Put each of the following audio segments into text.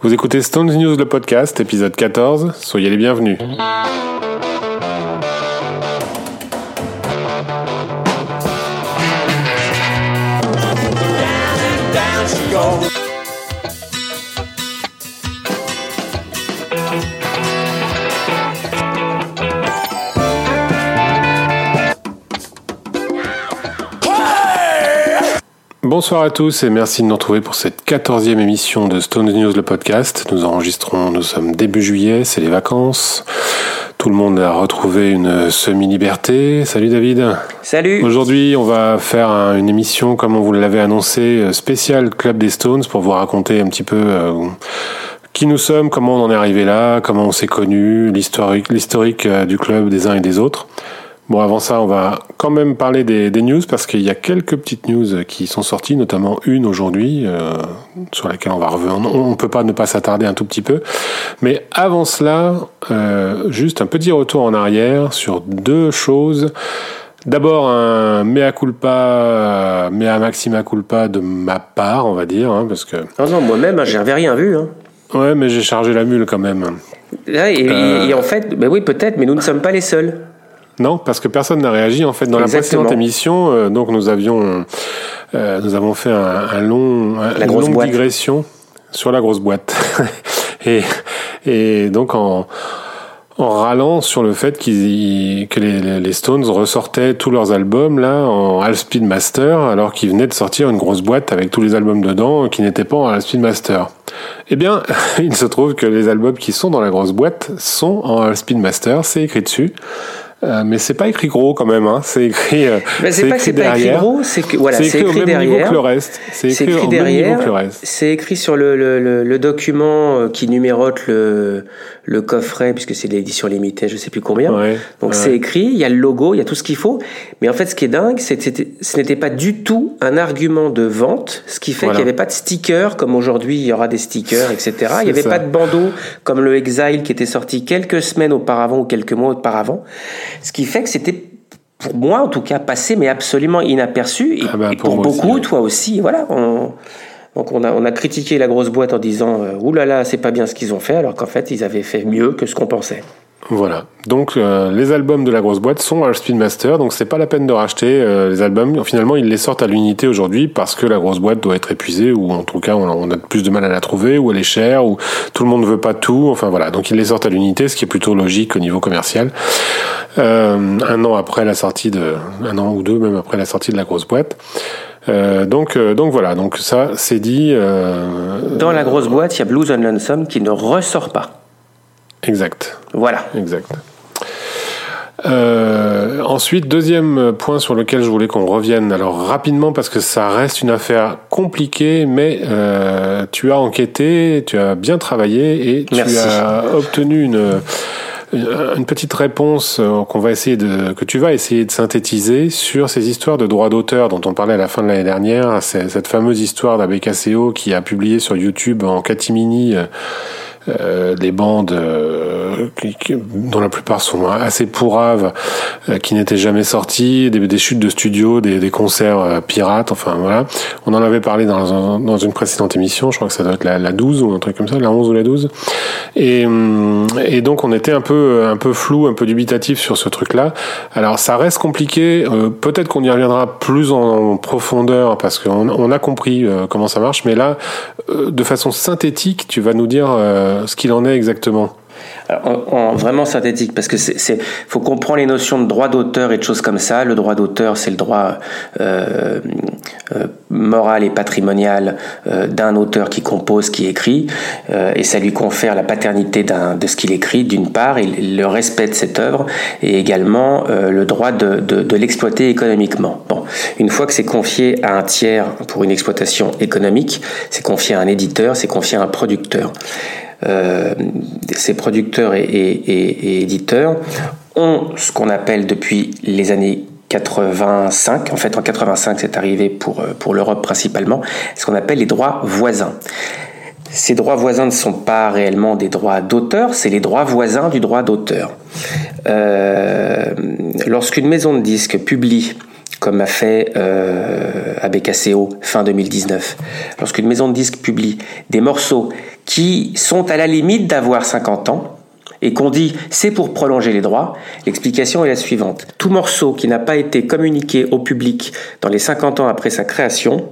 Vous écoutez Stones News, le podcast, épisode 14. Soyez les bienvenus. Bonsoir à tous et merci de nous retrouver pour cette quatorzième émission de Stone News le podcast. Nous enregistrons, nous sommes début juillet, c'est les vacances. Tout le monde a retrouvé une semi-liberté. Salut David. Salut. Aujourd'hui, on va faire une émission, comme on vous l'avait annoncé, euh, spéciale Club des Stones pour vous raconter un petit peu euh, qui nous sommes, comment on en est arrivé là, comment on s'est connus, l'historique euh, du club des uns et des autres. Bon, avant ça, on va quand même parler des, news parce qu'il y a quelques petites news qui sont sorties, notamment une aujourd'hui euh, sur laquelle on va revenir. On ne peut pas ne pas s'attarder un tout petit peu. Mais avant cela, euh, juste un petit retour en arrière sur deux choses. D'abord un mea culpa, mea maxima culpa de ma part, on va dire, hein, parce que. Non, non, moi-même, hein, j'avais rien vu. Hein. Ouais, mais j'ai chargé la mule quand même. et, et, en fait, ben oui, peut-être, mais nous ne sommes pas les seuls. Non, parce que personne n'a réagi. En fait, dans la précédente émission, euh, donc nous avions, euh, nous avons fait un, long, une longue digression sur la grosse boîte, et, et donc en en râlant sur le fait qu'ils, que les, les, Stones ressortaient tous leurs albums là en Half Speed Master alors qu'ils venaient de sortir une grosse boîte avec tous les albums dedans qui n'étaient pas en Half Speed Master. Eh bien, il se trouve que les albums qui sont dans la grosse boîte sont en Half Speed Master, c'est écrit dessus. Euh, mais c'est pas écrit gros quand même, hein. C'est écrit. Euh, c'est pas que c'est pas écrit gros, c'est que voilà, c'est écrit, écrit, derrière. que le reste. C'est écrit, écrit derrière. C'est écrit sur le, le, le, le, document euh, qui numérote le, le coffret, puisque c'est l'édition limitée, je sais plus combien. Donc c'est écrit, il y a le logo, il y a tout ce qu'il faut. Mais en fait, ce qui est dingue, c'est que ce n'était pas du tout un argument de vente, ce qui fait qu'il n'y avait pas de sticker comme aujourd'hui, il y aura des stickers, etc. Il n'y avait pas de bandeau comme le Exile qui était sorti quelques semaines auparavant ou quelques mois auparavant. Ce qui fait que c'était pour moi en tout cas passé mais absolument inaperçu et, ah bah, pour, beaucoup toi aussi voilà on, donc on a, on a critiqué la grosse boîte en disant euh, Ouh là là, c'est pas bien ce qu'ils ont fait, alors qu'en fait ils avaient fait mieux que ce qu'on pensait. Voilà. Donc euh, les albums de la grosse boîte sont à Speedmaster, donc c'est pas la peine de racheter euh, les albums. Finalement, ils les sortent à l'unité aujourd'hui parce que la grosse boîte doit être épuisée ou en tout cas on a plus de mal à la trouver ou elle est chère ou tout le monde ne veut pas tout. Enfin voilà. Donc ils les sortent à l'unité, ce qui est plutôt logique au niveau commercial. Euh, un an après la sortie de, un an ou deux même après la sortie de la grosse boîte. Euh, donc, euh, donc voilà, donc ça c'est dit. Euh, Dans la grosse boîte, il y a Blues and Lonesome qui ne ressort pas. Exact. Voilà. Exact. ensuite, deuxième point sur lequel je voulais qu'on revienne, alors rapidement parce que ça reste une affaire compliquée, mais tu as enquêté, tu as bien travaillé et tu as obtenu une une petite réponse euh, qu'on va essayer de, que tu vas essayer de synthétiser sur ces histoires de droits d'auteur dont on parlait à la fin de l'année dernière, cette fameuse histoire d'ABKCO qui a publié sur YouTube en catimini euh, euh, des bandes euh, qui, dont la plupart sont assez pourraves, euh, qui n'étaient jamais sorties, des, des, chutes de studio, des, des concerts pirates, enfin voilà. On en avait parlé dans, dans une précédente émission, je crois que ça doit être la, la, 12 ou un truc comme ça, la 11 ou la 12. Et, hum, et donc on était un peu, un peu flou, un peu dubitatif sur ce truc-là. Alors ça reste compliqué, peut-être qu'on y reviendra plus en, profondeur parce qu'on on a compris comment ça marche, mais là, de façon synthétique, tu vas nous dire ce qu'il en est exactement en, vraiment synthétique, parce que c'est, faut comprendre les notions de droit d'auteur et de choses comme ça. Le droit d'auteur, c'est le droit euh, euh, moral et patrimonial euh, d'un auteur qui compose, qui écrit, et ça lui confère la paternité de ce qu'il écrit, d'une part, et le respect de cette œuvre, et également le droit de, de, l'exploiter économiquement. Bon, une fois que c'est confié à un tiers pour une exploitation économique, c'est confié à un éditeur, c'est confié à un producteur euh, ces producteurs et, éditeurs ont ce qu'on appelle depuis les années 85, en fait en 85 c'est arrivé pour, euh, pour l'Europe principalement, ce qu'on appelle les droits voisins. Ces droits voisins ne sont pas réellement des droits d'auteur, c'est les droits voisins du droit d'auteur. Euh, Lorsqu'une maison de disques publie comme a fait euh, ABKCO fin 2019. Lorsqu'une maison de disques publie des morceaux qui sont à la limite d'avoir 50 ans et qu'on dit c'est pour prolonger les droits, l'explication est la suivante. Tout morceau qui n'a pas été communiqué au public dans les 50 ans après sa création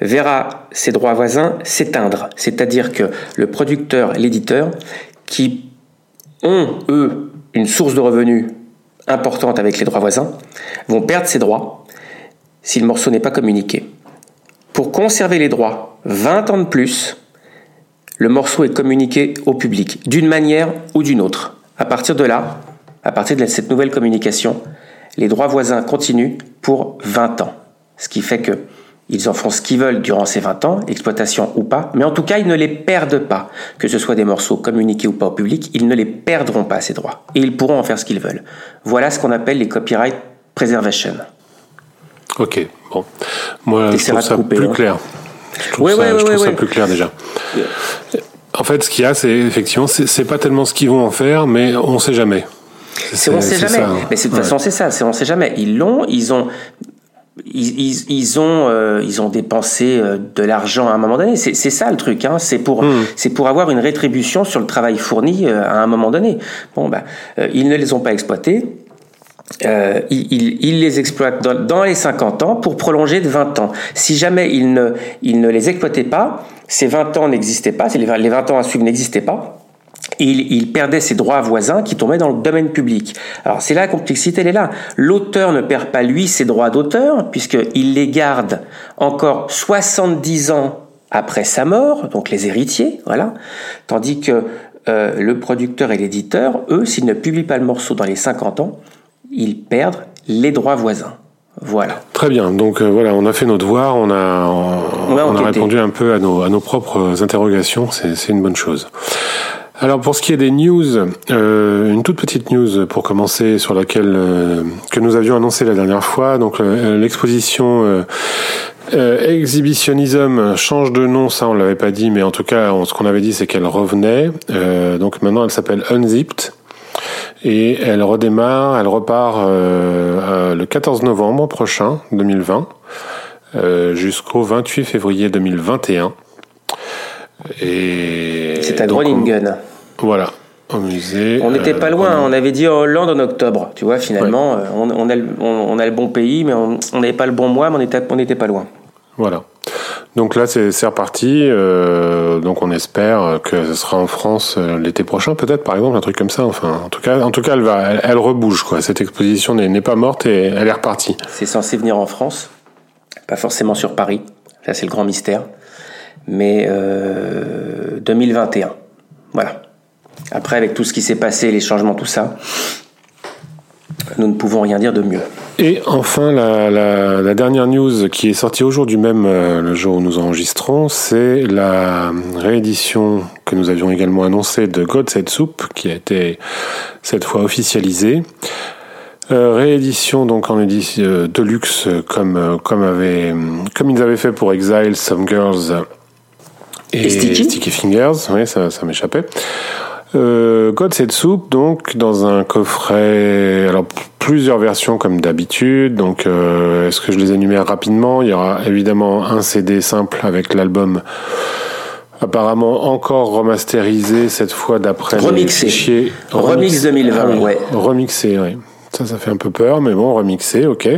verra ses droits voisins s'éteindre. C'est-à-dire que le producteur l'éditeur qui ont, eux, une source de revenus importante avec les droits voisins, vont perdre ces droits si le morceau n'est pas communiqué. Pour conserver les droits 20 ans de plus, le morceau est communiqué au public, d'une manière ou d'une autre. À partir de là, à partir de cette nouvelle communication, les droits voisins continuent pour 20 ans. Ce qui fait que ils en font ce qu'ils veulent durant ces 20 ans, exploitation ou pas, mais en tout cas, ils ne les perdent pas. Que ce soit des morceaux communiqués ou pas au public, ils ne les perdront pas, ces droits. Et ils pourront en faire ce qu'ils veulent. Voilà ce qu'on appelle les copyright preservation. Ok, bon. Moi, je trouve ça plus hein. clair. Je trouve, ça, je trouve ça plus clair déjà. En fait, ce qu'il y a, c'est effectivement, c'est pas tellement ce qu'ils vont en faire, mais on sait jamais. C'est on sait jamais. Hein. Mais de toute façon, c'est ça. C'est on sait jamais. Ils l'ont. Ils ont. Ils, ils, ont euh, ils ont dépensé euh, de l'argent à un moment donné. C'est ça le truc. Hein. C'est pour hmm. c'est pour avoir une rétribution sur le travail fourni euh, à un moment donné. Bon ben ils ne les ont pas exploités. Euh, ils, ils, les exploitent dans, dans, les 50 ans pour prolonger de 20 ans. Si jamais ils ne, ils ne les exploitaient pas, ces 20 ans n'existaient pas, les 20 ans à suivre n'existaient pas, il, il, perdait ses droits voisins qui tombaient dans le domaine public. Alors c'est là la complexité, elle est là. L'auteur ne perd pas lui ses droits d'auteur puisqu'il les garde encore 70 ans après sa mort, donc les héritiers, voilà. Tandis que euh, le producteur et l'éditeur, eux, s'ils ne publient pas le morceau dans les 50 ans, ils perdent les droits voisins. Voilà. Très bien. Donc euh, voilà, on a fait nos devoirs, on a, on, a répondu un peu à nos, à nos propres interrogations. C'est une bonne chose. Alors pour ce qui est des news, euh, une toute petite news pour commencer sur laquelle euh, que nous avions annoncé la dernière fois. Donc l'exposition euh, Exhibitionism change de nom, ça on l'avait pas dit, mais en tout cas ce qu'on avait dit c'est qu'elle revenait. donc maintenant elle s'appelle Unzipped. Et elle redémarre, elle repart le 14 novembre prochain, 2020, jusqu'au 28 février 2021. Et c'est à Groningen. Voilà. Au musée. On n'était pas euh, loin. On avait dit Hollande en octobre. Tu vois, finalement, euh, on, a le, on, a le, bon pays, mais on n'avait pas le bon mois, mais on n'était pas loin. Voilà. Donc là, c'est reparti. Euh, donc on espère que ce sera en France l'été prochain, peut-être, par exemple, un truc comme ça. Enfin, en tout cas, en tout cas, elle va, elle, rebouge quoi. Cette exposition n'est pas morte et elle est repartie. C'est censé venir en France, pas forcément sur Paris. Ça, c'est le grand mystère mais 2021. Euh, voilà. Après, avec tout ce qui s'est passé, les changements, tout ça, nous ne pouvons rien dire de mieux. Et enfin, la, dernière news qui est sortie aujourd'hui même, euh, le jour où nous enregistrons, c'est la réédition que nous avions également annoncée de God Set Soup, qui a été cette fois officialisée. Euh, réédition donc en édition de luxe comme comme avait comme ils avaient fait pour Exile, Some Girls et, Sticky. Fingers, oui, ça, ça m'échappait. Euh, God Set Soup, donc dans un coffret, alors plusieurs versions comme d'habitude. Donc, euh, est-ce que je les énumère rapidement? Il y aura évidemment un CD simple avec l'album apparemment encore remasterisé cette fois d'après remixé. les fichiers. Remix, 2020, ah ouais. Remixé, oui. Ça, ça fait un peu peur, mais bon, remixé, ok.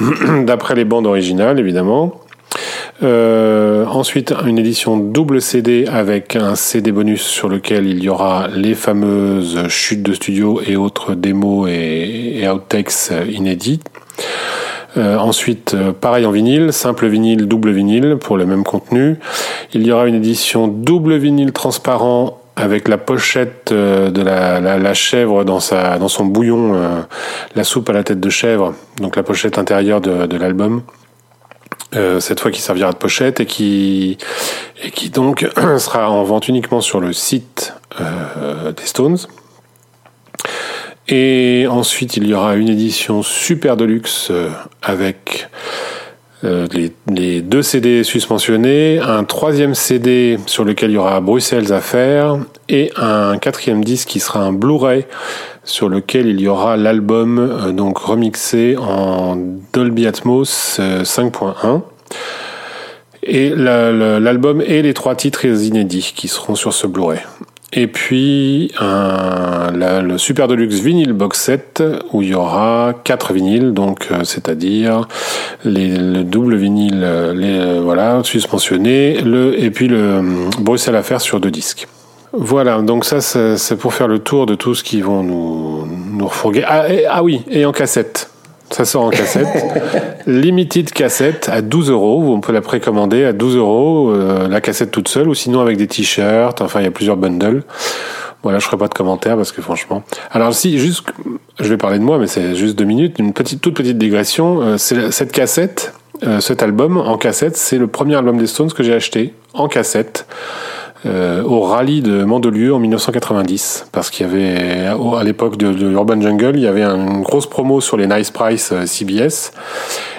d'après les bandes originales, évidemment. Euh, ensuite, une édition double CD avec un CD bonus sur lequel il y aura les fameuses chutes de studio et autres démos et, outtakes inédits. Euh, ensuite, euh, pareil en vinyle, simple vinyle, double vinyle pour le même contenu. Il y aura une édition double vinyle transparent avec la pochette de la, chèvre dans, sa, dans son bouillon, la soupe à la tête de chèvre, donc la pochette intérieure de l'album. Euh, cette fois qui servira de pochette et qui et qui donc sera en vente uniquement sur le site euh, des Stones. Et ensuite, il y aura une édition super deluxe euh, avec les, les, deux CD suspensionnés, un troisième CD sur lequel il y aura Bruxelles à faire et un quatrième disque qui sera un Blu-ray sur lequel il y aura l'album euh, donc remixé en Dolby Atmos 5.1. Euh, Et l'album et les trois titres inédits qui seront sur ce Blu-ray. Et puis le Super Deluxe vinyle box set où il y aura quatre vinyles, donc euh, c'est-à-dire le double vinyle, voilà, suspensionné, le et puis le Bruxelles Affaires sur deux disques. Voilà, donc ça c'est pour faire le tour de tout ce qui vont nous, nous refourguer. Ah, ah oui, et en cassette. Ça sort en cassette. Limited cassette à 12 euros. On peut la précommander à 12 euros, euh, la cassette toute seule, ou sinon avec des t-shirts. Enfin, il y a plusieurs bundles. Voilà, je ferai pas de commentaires parce que franchement. Alors si, juste, je vais parler de moi, mais c'est juste deux minutes. Une petite, toute petite digression. Euh, cette cassette, euh, cet album en cassette, c'est le premier album des Stones que j'ai acheté en cassette. Euh, au rallye de Mandelieu en 1990 parce qu'il y avait à l'époque de, Urban Jungle il y avait une grosse promo sur les Nice Price euh, CBS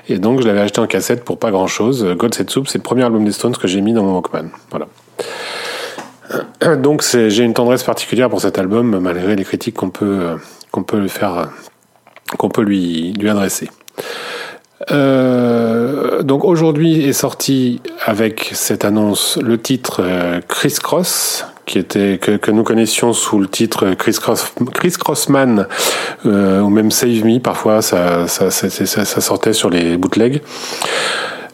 et donc je l'avais acheté en cassette pour pas grand chose God Set Soup c'est le premier album des Stones que j'ai mis dans mon Walkman. Voilà. Donc j'ai une tendresse particulière pour cet album malgré les critiques qu'on peut faire qu'on peut lui adresser euh, donc aujourd'hui est sorti avec cette annonce le titre euh, Chris Cross, qui était que, que, nous connaissions sous le titre Chris, Cross, Chris Crossman euh, ou même Save Me. Parfois, ça, ça, ça, ça sortait sur les bootlegs.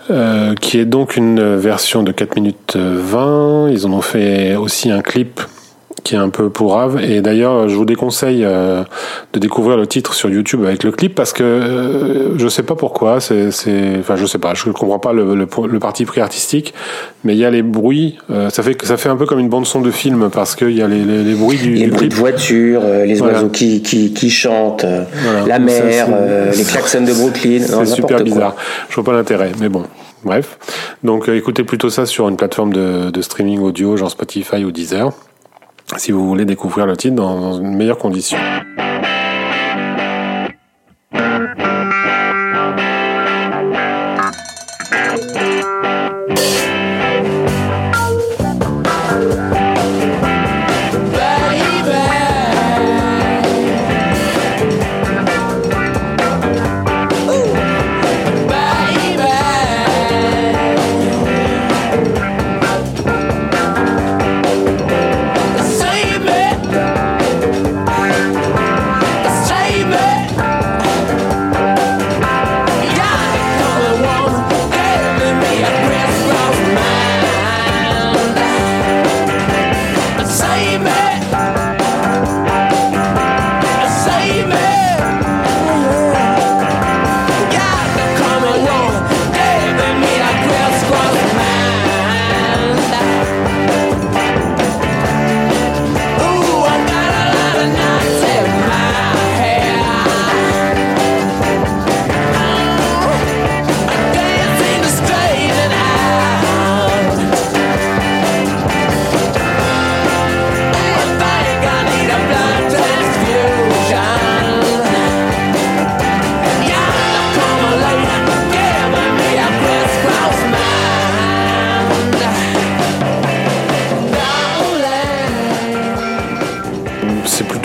Euh, qui est donc une version de 4 minutes 20. Ils en ont fait aussi un clip qui est un peu pourrave. Et d'ailleurs, je vous déconseille euh, de découvrir le titre sur YouTube avec le clip parce que euh, je sais pas pourquoi. C'est, enfin, je sais pas. Je comprends pas le, le, le parti pris artistique, mais il y a les bruits. Euh, ça fait ça fait un peu comme une bande son de film parce qu'il y a les, les, les, bruits du, les bruits de voiture, les oiseaux qui, qui, qui chantent, la mer, les klaxons de Brooklyn. C'est super bizarre. Je vois pas l'intérêt, mais bon. Bref, donc écoutez plutôt ça sur une plateforme de, de streaming audio, genre Spotify ou Deezer si vous voulez découvrir le titre dans une meilleure condition.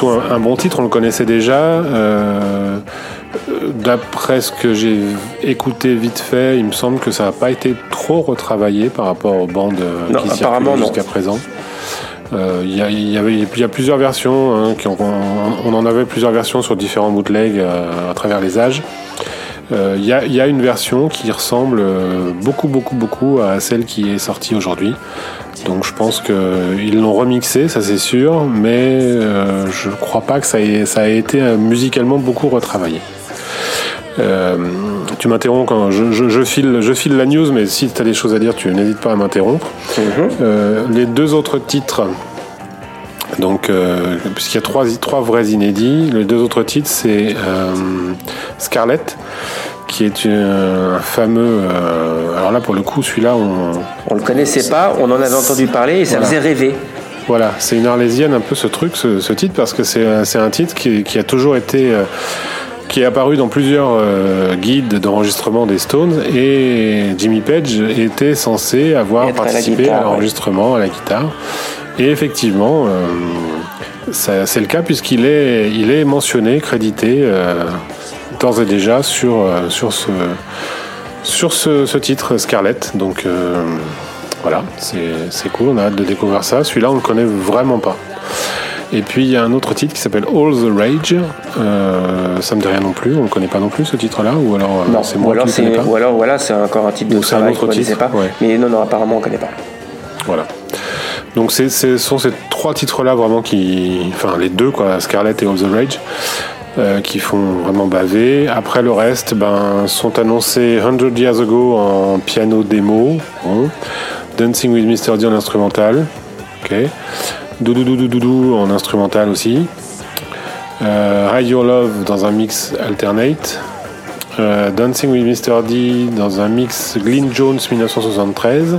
Un, bon titre, on le connaissait déjà. Euh, d'après ce que j'ai écouté vite fait, il me semble que ça n'a pas été trop retravaillé par rapport aux bandes euh, qui circulent jusqu'à présent. Euh, il y, avait, y a plusieurs versions, hein, on, en avait plusieurs versions sur différents bootlegs à travers les âges. Il y, a, une version qui ressemble beaucoup, beaucoup, beaucoup à celle qui est sortie aujourd'hui. Donc je pense qu'ils l'ont remixé, ça c'est sûr, mais euh, je ne crois pas que ça ait, ça été euh, musicalement beaucoup retravaillé. Euh, tu m'interromps quand je, file, je file la news, mais si tu as des choses à dire, tu n'hésites pas à m'interrompre. Mhm. les deux autres titres, donc, puisqu'il y a trois, trois vrais inédits, les deux autres titres, c'est Scarlett qui est un fameux. Euh, alors là, pour le coup, celui-là, on. On le connaissait pas, on en avait entendu parler et ça faisait rêver. Voilà, c'est une arlésienne un peu ce truc, ce, titre, parce que c'est un titre qui, qui, a toujours été. Euh, qui est apparu dans plusieurs euh, guides d'enregistrement des Stones et Jimmy Page était censé avoir participé à l'enregistrement à la guitare. Et effectivement, c'est le cas puisqu'il est, il est mentionné, crédité d'ores et déjà sur, euh, sur, ce, sur ce, titre Scarlett. Donc voilà, c'est cool, on a hâte de découvrir ça. Celui-là, on le connaît vraiment pas. Et puis il y a un autre titre qui s'appelle All the Rage. Euh, ça me dit rien non plus. On ne connaît pas non plus ce titre-là ou alors euh, c'est moi qui ne pas. Ou alors voilà, c'est encore un titre de travail qu'on ne pas. Mais non, non, apparemment on ne connaît pas. Voilà. Donc ce sont ces trois titres-là vraiment qui, enfin les deux quoi, Scarlet et All the Rage. Euh, qui font vraiment baver. Après le reste, ben, sont annoncés 100 Years Ago en piano démo, Dancing with Mr. D en instrumental, ok. Doudou Doudou Doudou en instrumental aussi. Euh, Hide Your Love dans un mix alternate. Euh, Dancing with Mr. D dans un mix Glyn Jones 1973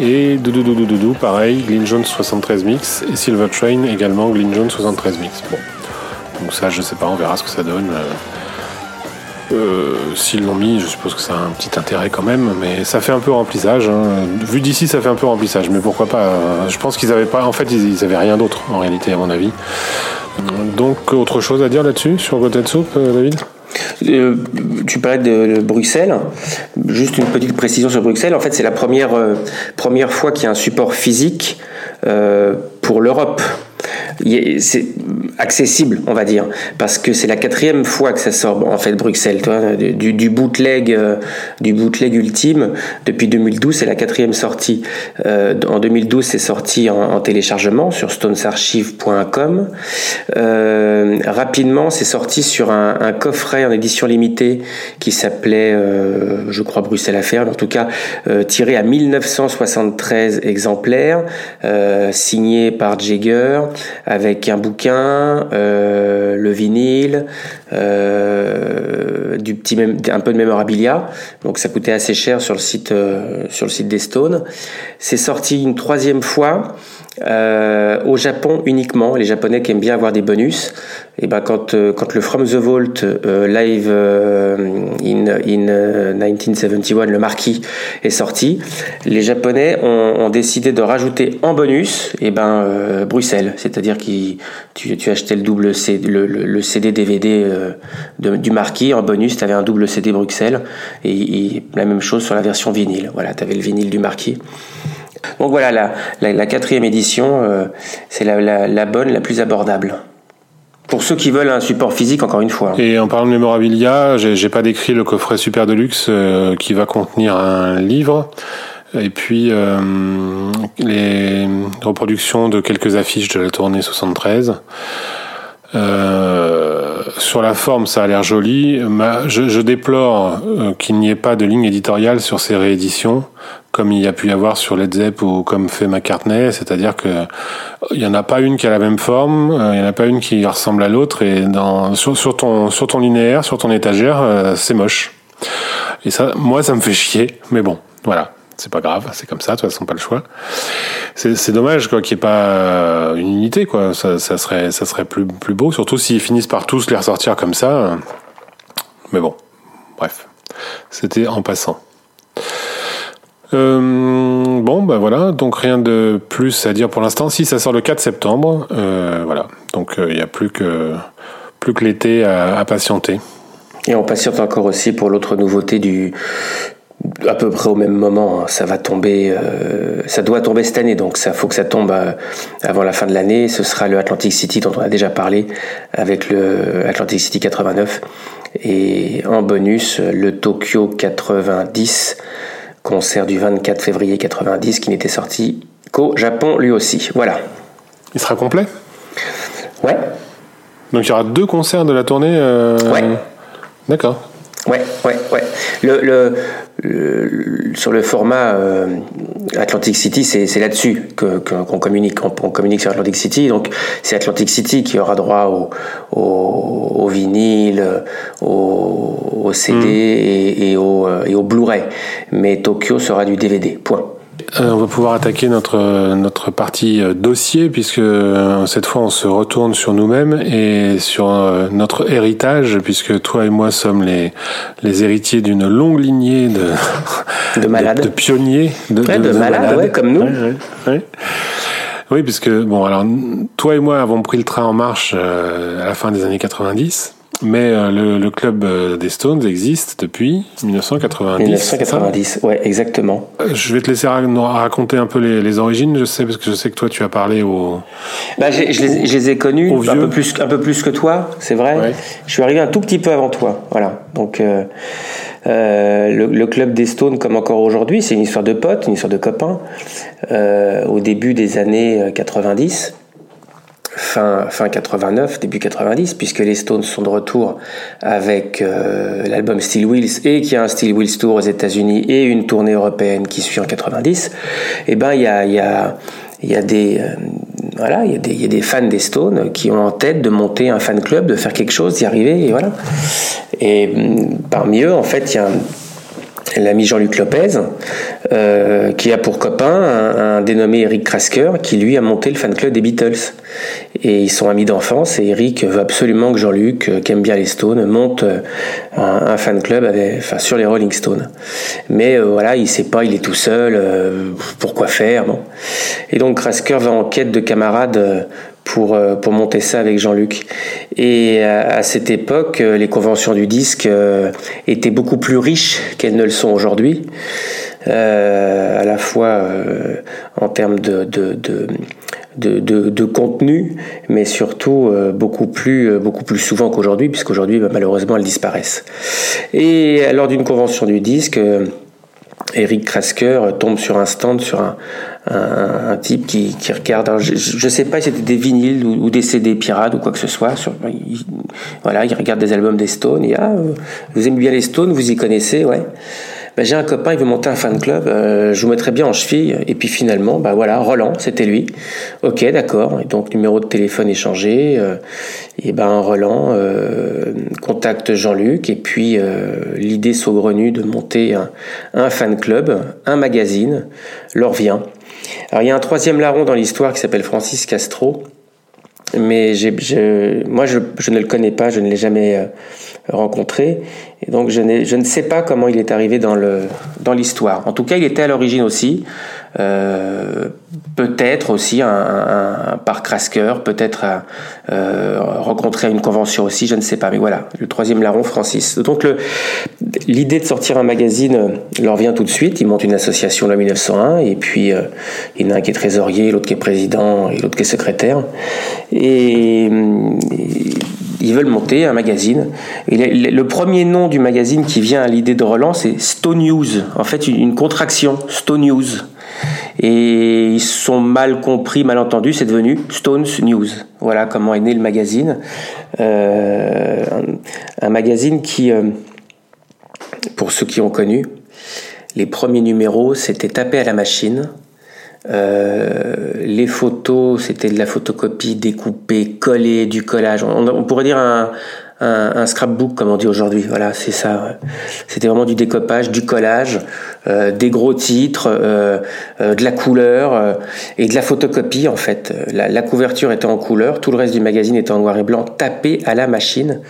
et Doudou Doudou Doudou pareil Glyn Jones 73 mix et Silver Train également Glyn Jones 73 mix bon donc ça je sais pas on verra ce que ça donne euh, euh, s'ils l'ont mis, je suppose que ça a un petit intérêt quand même, mais ça fait un peu remplissage. Hein. Vu d'ici, ça fait un peu remplissage, mais pourquoi pas Je pense qu'ils avaient pas, en fait, ils, rien d'autre en réalité, à mon avis. Donc, autre chose à dire là-dessus sur Gotten Soup, euh, tu parlais de, Bruxelles. Juste une petite précision sur Bruxelles. En fait, c'est la première, première fois qu'il y a un support physique pour l'Europe c'est accessible, on va dire, parce que c'est la quatrième fois que ça sort en fait Bruxelles, toi, du, du bootleg, euh, du bootleg ultime depuis 2012, c'est la quatrième sortie. Euh, en 2012, c'est sorti en, téléchargement sur stonesarchive.com. Euh, rapidement, c'est sorti sur un, coffret en édition limitée qui s'appelait, je crois, Bruxelles Affaires, en tout cas tiré à 1973 exemplaires, signé par Jagger avec un bouquin, euh, le vinyle, euh, du petit un peu de mémorabilia. Donc ça coûtait assez cher sur le site euh, sur le site des Stones. C'est sorti une troisième fois. Euh, au Japon uniquement, les Japonais qui aiment bien avoir des bonus, et ben quand, euh, quand le From the Vault euh, live in, in 1971, le marquis, est sorti, les Japonais ont, ont décidé de rajouter en bonus et ben Bruxelles, c'est-à-dire que tu, tu achetais le double C, le, le, CD DVD du marquis en bonus, tu avais un double CD Bruxelles et, et, la même chose sur la version vinyle. Voilà, tu avais le vinyle du marquis. Donc voilà, la, quatrième édition, euh, c'est la, bonne, la plus abordable. Pour ceux qui veulent un support physique, encore une fois. Et en parlant de mémorabilia, j'ai pas décrit le coffret Super Deluxe euh, qui va contenir un livre et puis euh, les reproductions de quelques affiches de la tournée 73. sur la forme, ça a l'air joli. Je, je déplore qu'il n'y ait pas de ligne éditoriale sur ces rééditions comme il y a pu y avoir sur Led Zepp ou comme fait McCartney, c'est-à-dire que il y en a pas une qui a la même forme, euh, il y en a pas une qui ressemble à l'autre et sur, ton linéaire, sur ton étagère, euh, c'est moche. Et ça, moi, ça me fait chier, mais bon, voilà. C'est pas grave, c'est comme ça, de toute façon, pas le choix. C'est dommage qu'il n'y ait pas euh, une unité. Ça, serait, plus, plus beau, surtout s'ils finissent par tous les ressortir comme ça. Mais bon, bref. C'était en passant. Euh, bon, ben voilà, donc rien de plus à dire pour l'instant. Si ça sort le 4 septembre, euh, voilà. Donc il euh, n'y a plus que plus que l'été à, patienter. Et on patiente encore aussi pour l'autre nouveauté du à peu près au même moment. Ça va tomber, ça doit tomber cette année, donc ça faut que ça tombe avant la fin de l'année. Ce sera le Atlantic City dont on a déjà parlé avec le Atlantic City 89 et en bonus le Tokyo 90 concert du 24 février 90 qui n'était sorti qu'au Japon lui aussi. Voilà. Il sera complet? Ouais. Donc il y aura deux concerts de la tournée euh, Ouais. D'accord. Ouais, ouais, ouais. Le, sur le format euh, Atlantic City, c'est là-dessus qu'on communique. On, communique sur Atlantic City. Donc, c'est Atlantic City qui aura droit au, au, vinyle, au, CD mm. et, au, et au Blu-ray. Mais Tokyo sera du DVD. Point. Euh, on va pouvoir attaquer notre notre partie euh, dossier puisque euh, cette fois on se retourne sur nous-mêmes et sur notre héritage puisque toi et moi sommes les les héritiers d'une longue lignée de de malades, de, pionniers, de, malades, comme nous. Oui, puisque bon alors toi et moi avons pris le train en marche à la fin des années 90 Mais le, le, club des Stones existe depuis 1990. 1990, ouais, exactement. Je vais te laisser raconter un peu les, les, origines, je sais, parce que je sais que toi, tu as parlé au. Bah, je, les, je, les, ai connus un peu, plus, un peu plus que toi, c'est vrai. Je suis arrivé un tout petit peu avant toi, voilà. Donc, euh, euh, le, le, club des Stones, comme encore aujourd'hui, c'est une histoire de potes, une histoire de copains. Euh, au début des années 90 fin, fin 89, début 90, puisque les Stones sont de retour avec euh, l'album Steel Wheels et qu'il y a un Steel Wheels Tour aux États-Unis et une tournée européenne qui suit en 90, et eh ben il y a, des euh, voilà, il y, y a des fans des Stones qui ont en tête de monter un fan club, de faire quelque chose, d'y arriver, et voilà. Et mm, parmi eux, en fait, il y a un l'ami Jean-Luc Lopez, euh, qui a pour copain un, dénommé Eric Krasker, qui lui a monté le fan club des Beatles. Et ils sont amis d'enfance, et Eric veut absolument que Jean-Luc, euh, qui aime bien les Stones, monte euh, un, fan club sur les Rolling Stones. Mais voilà, il sait pas, il est tout seul, pourquoi faire bon. Et donc Krasker va en quête de camarades pour, euh, pour monter ça avec Jean-Luc. Et à, cette époque, euh, les conventions du disque euh, étaient beaucoup plus riches qu'elles ne le sont aujourd'hui, à la fois en termes de, de, de de, de, contenu, mais surtout beaucoup plus beaucoup plus souvent qu'aujourd'hui, puisqu'aujourd'hui bah, malheureusement elles disparaissent. Et lors d'une convention du disque, Eric Krasker tombe sur un stand sur un, un, type qui, qui regarde. je ne sais pas si c'était des vinyles ou, des CD pirates ou quoi que ce soit. Sur, il, voilà, il regarde des albums des Stones. Et ah, vous aimez bien les Stones, vous y connaissez, ouais. Ben, j'ai un copain, il veut monter un fan club, euh, je vous mettrais bien en cheville. Et puis finalement, bah voilà, Roland, c'était lui. Ok, d'accord. Et donc numéro de téléphone échangé. Euh, et ben Roland euh, contacte Jean-Luc et puis l'idée saugrenue de monter un, fan club, un magazine, leur vient. Alors il y a un troisième larron dans l'histoire qui s'appelle Francis Castro, mais moi je, ne le connais pas, je ne l'ai jamais euh, rencontré, et donc je, je, ne sais pas comment il est arrivé dans l'histoire. Dans en tout cas, il était à l'origine aussi. Euh, peut-être aussi un, un, un Rasker, peut-être euh, rencontrer à une convention aussi, je ne sais pas. Mais voilà, le troisième larron, Francis. Donc l'idée de sortir un magazine euh, leur vient tout de suite. Ils montent une association en 1901 et puis euh, il y en a un qui est trésorier, l'autre qui est président et l'autre qui est secrétaire. Et, et ils veulent monter un magazine. Le, premier nom du magazine qui vient à l'idée de Roland, c'est Stone News. En fait, une, contraction, Stone News. Et ils sont mal compris, mal entendus, c'est devenu Stones News. Voilà comment est né le magazine. Euh, un, magazine qui, euh, pour ceux qui ont connu, les premiers numéros, c'était tapé à la machine. Euh, les photos, c'était de la photocopie découpée, collée, du collage. On, pourrait dire un, un, scrapbook, comme on dit aujourd'hui. Voilà, c'est ça. C'était vraiment du découpage, du collage, euh, des gros titres, euh, de la couleur et de la photocopie en fait. La, la, couverture était en couleur, tout le reste du magazine était en noir et blanc, tapé à la machine.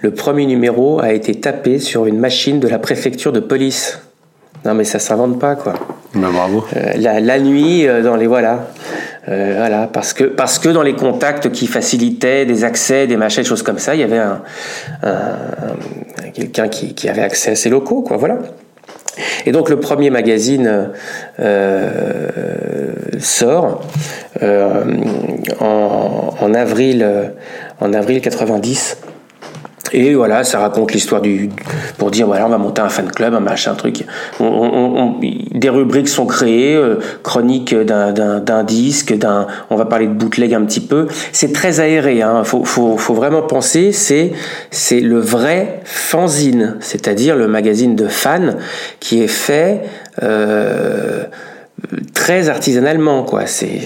Le premier numéro a été tapé sur une machine de la préfecture de police. Non mais ça s'invente pas quoi. Ben, bravo. Euh, la, la, nuit euh, dans les voilà. Euh, voilà parce que parce que dans les contacts qui facilitaient des accès, des machins, des choses comme ça, il y avait un, un quelqu'un qui, qui, avait accès à ces locaux quoi. Voilà. Et donc le premier magazine euh, sort en, en, avril en avril 90 et voilà, ça raconte l'histoire du pour dire voilà, on va monter un fan club, un machin, un truc. On, on, des rubriques sont créées, euh, chronique d'un disque, d'un, on va parler de bootleg un petit peu. C'est très aéré, hein. Faut, faut, faut vraiment penser, c'est c'est le vrai fanzine, c'est-à-dire le magazine de fans qui est fait. Euh, très artisanalement quoi. C'est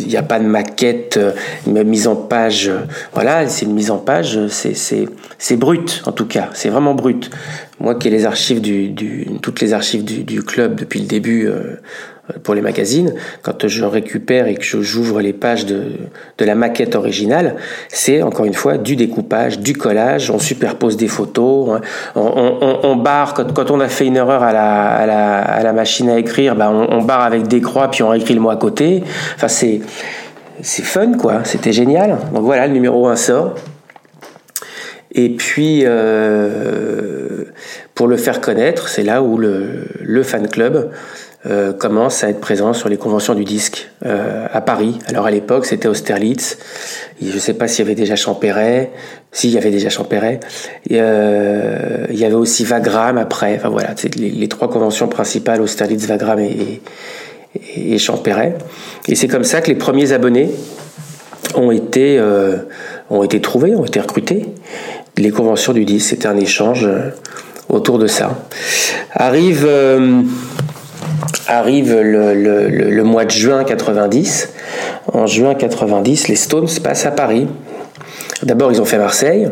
il n'y a pas de maquette une euh, mise en page euh, voilà c'est une mise en page c'est c'est c'est brut en tout cas. C'est vraiment brut. Moi qui ai les archives du, du toutes les archives du, du club depuis le début euh, pour les magazines, quand je récupère et que j'ouvre les pages de, de, la maquette originale, c'est encore une fois du découpage, du collage, on superpose des photos, hein. on, barre, quand, on a fait une erreur à la, à la, machine à écrire, bah on, on, barre avec des croix puis on réécrit le mot à côté. Enfin, c'est, c'est fun quoi, c'était génial. Donc voilà, le numéro 1 sort. Et puis, euh, pour le faire connaître, c'est là où le, le fan club euh, commence à être présent sur les conventions du disque euh, à Paris. Alors à l'époque, c'était Austerlitz. je ne sais pas s'il y avait déjà Champéret. S'il y avait déjà Champéret. Euh, il y avait aussi Vagram après. Enfin voilà, c'est les, trois conventions principales, Austerlitz, Vagram et, et, et Champéret. Et c'est comme ça que les premiers abonnés ont été, euh, ont été trouvés, ont été recrutés. Les conventions du disque, c'était un échange euh, autour de ça. Arrive, euh, arrive le, mois de juin 90. En juin 90, les Stones passent à Paris. D'abord, ils ont fait Marseille,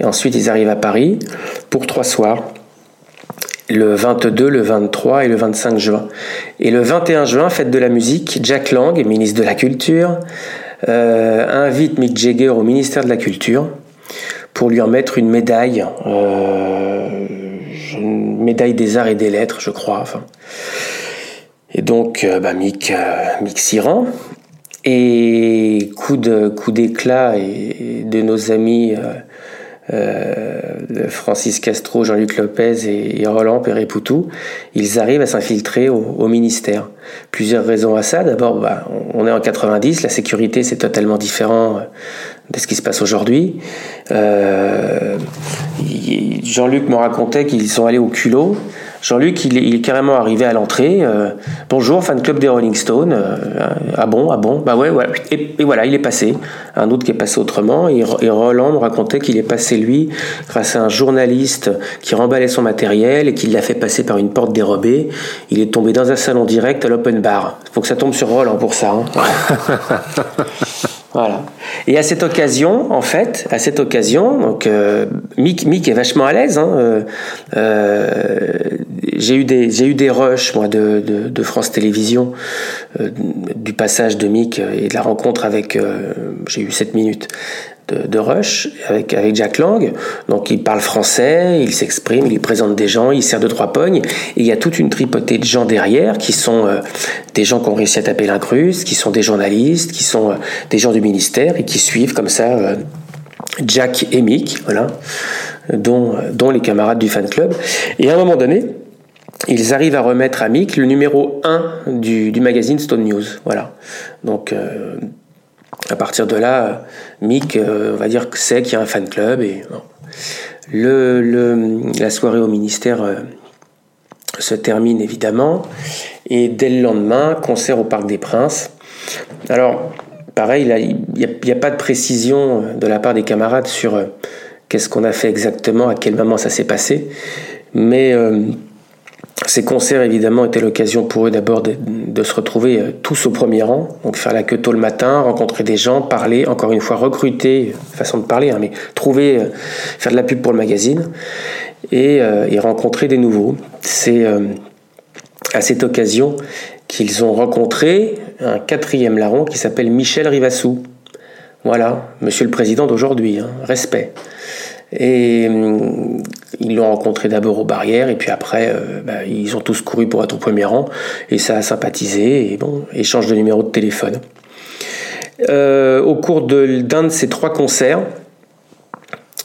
et ensuite ils arrivent à Paris pour trois soirs le 22, le 23 et le 25 juin. Et le 21 juin, fête de la musique, Jack Lang, ministre de la Culture, euh, invite Mick Jagger au ministère de la Culture pour lui en mettre une médaille, euh, une médaille des arts et des lettres, je crois. Et donc, euh, bah, Mick, euh, Mick s'y rend. Et coup de coup d'éclat de nos amis euh, Francis Castro, Jean-Luc Lopez et, Roland Perret-Poutou, ils arrivent à s'infiltrer au, ministère. Plusieurs raisons à ça. D'abord, bah, on est en 90, la sécurité c'est totalement différent de ce qui se passe aujourd'hui. Jean-Luc me racontait qu'ils sont allés au culot Jean-Luc, il, est carrément arrivé à l'entrée. Euh, bonjour, fan club des Rolling Stones. Euh, ah bon, ah bon, bah ouais, ouais. Et, voilà, il est passé. Un autre qui est passé autrement. Et, Roland me racontait qu'il est passé lui grâce à un journaliste qui remballait son matériel et qui l'a fait passer par une porte dérobée. Il est tombé dans un salon direct à l'open bar. Faut que ça tombe sur Roland pour ça. Hein. Voilà. Et à cette occasion, en fait, à cette occasion, donc euh, Mick, Mick est vachement à l'aise. Hein, euh, euh, j'ai eu des j'ai eu des rushs moi de, de, de France Télévisions euh, du passage de Mick et de la rencontre avec euh, j'ai eu 7 minutes de, de, Rush avec, avec Jack Lang. Donc il parle français, il s'exprime, il présente des gens, il sert de trois pognes. Et il y a toute une tripotée de gens derrière qui sont euh, des gens qui ont réussi à taper l'incruste, qui sont des journalistes, qui sont euh, des gens du ministère et qui suivent comme ça euh, Jack et Mick, voilà, dont, dont les camarades du fan club. Et à un moment donné, ils arrivent à remettre à Mick le numéro 1 du, du magazine Stone News. Voilà. Donc, à partir de là, Mick, euh, on va dire que c'est qu'il y a un fan club. Et, la soirée au ministère euh, se termine évidemment. Et dès le lendemain, concert au Parc des Princes. Alors, pareil, il n'y a, pas de précision de la part des camarades sur euh, qu'est-ce qu'on a fait exactement, à quel moment ça s'est passé. Mais ces concerts, évidemment, étaient l'occasion pour eux d'abord de, se retrouver euh, tous au premier rang, donc faire la queue tôt le matin, rencontrer des gens, parler, encore une fois recruter, façon de parler, hein, mais trouver, euh, faire de la pub pour le magazine et, euh, rencontrer des nouveaux. C'est à cette occasion qu'ils ont rencontré un quatrième larron qui s'appelle Michel Rivassou. Voilà, monsieur le président d'aujourd'hui, hein, respect. Et hum, ils l'ont rencontré d'abord aux barrières et puis après, euh, bah, ils ont tous couru pour être au premier rang et ça a sympathisé et bon, échange de numéro de téléphone. Euh, au cours d'un de, ces trois concerts,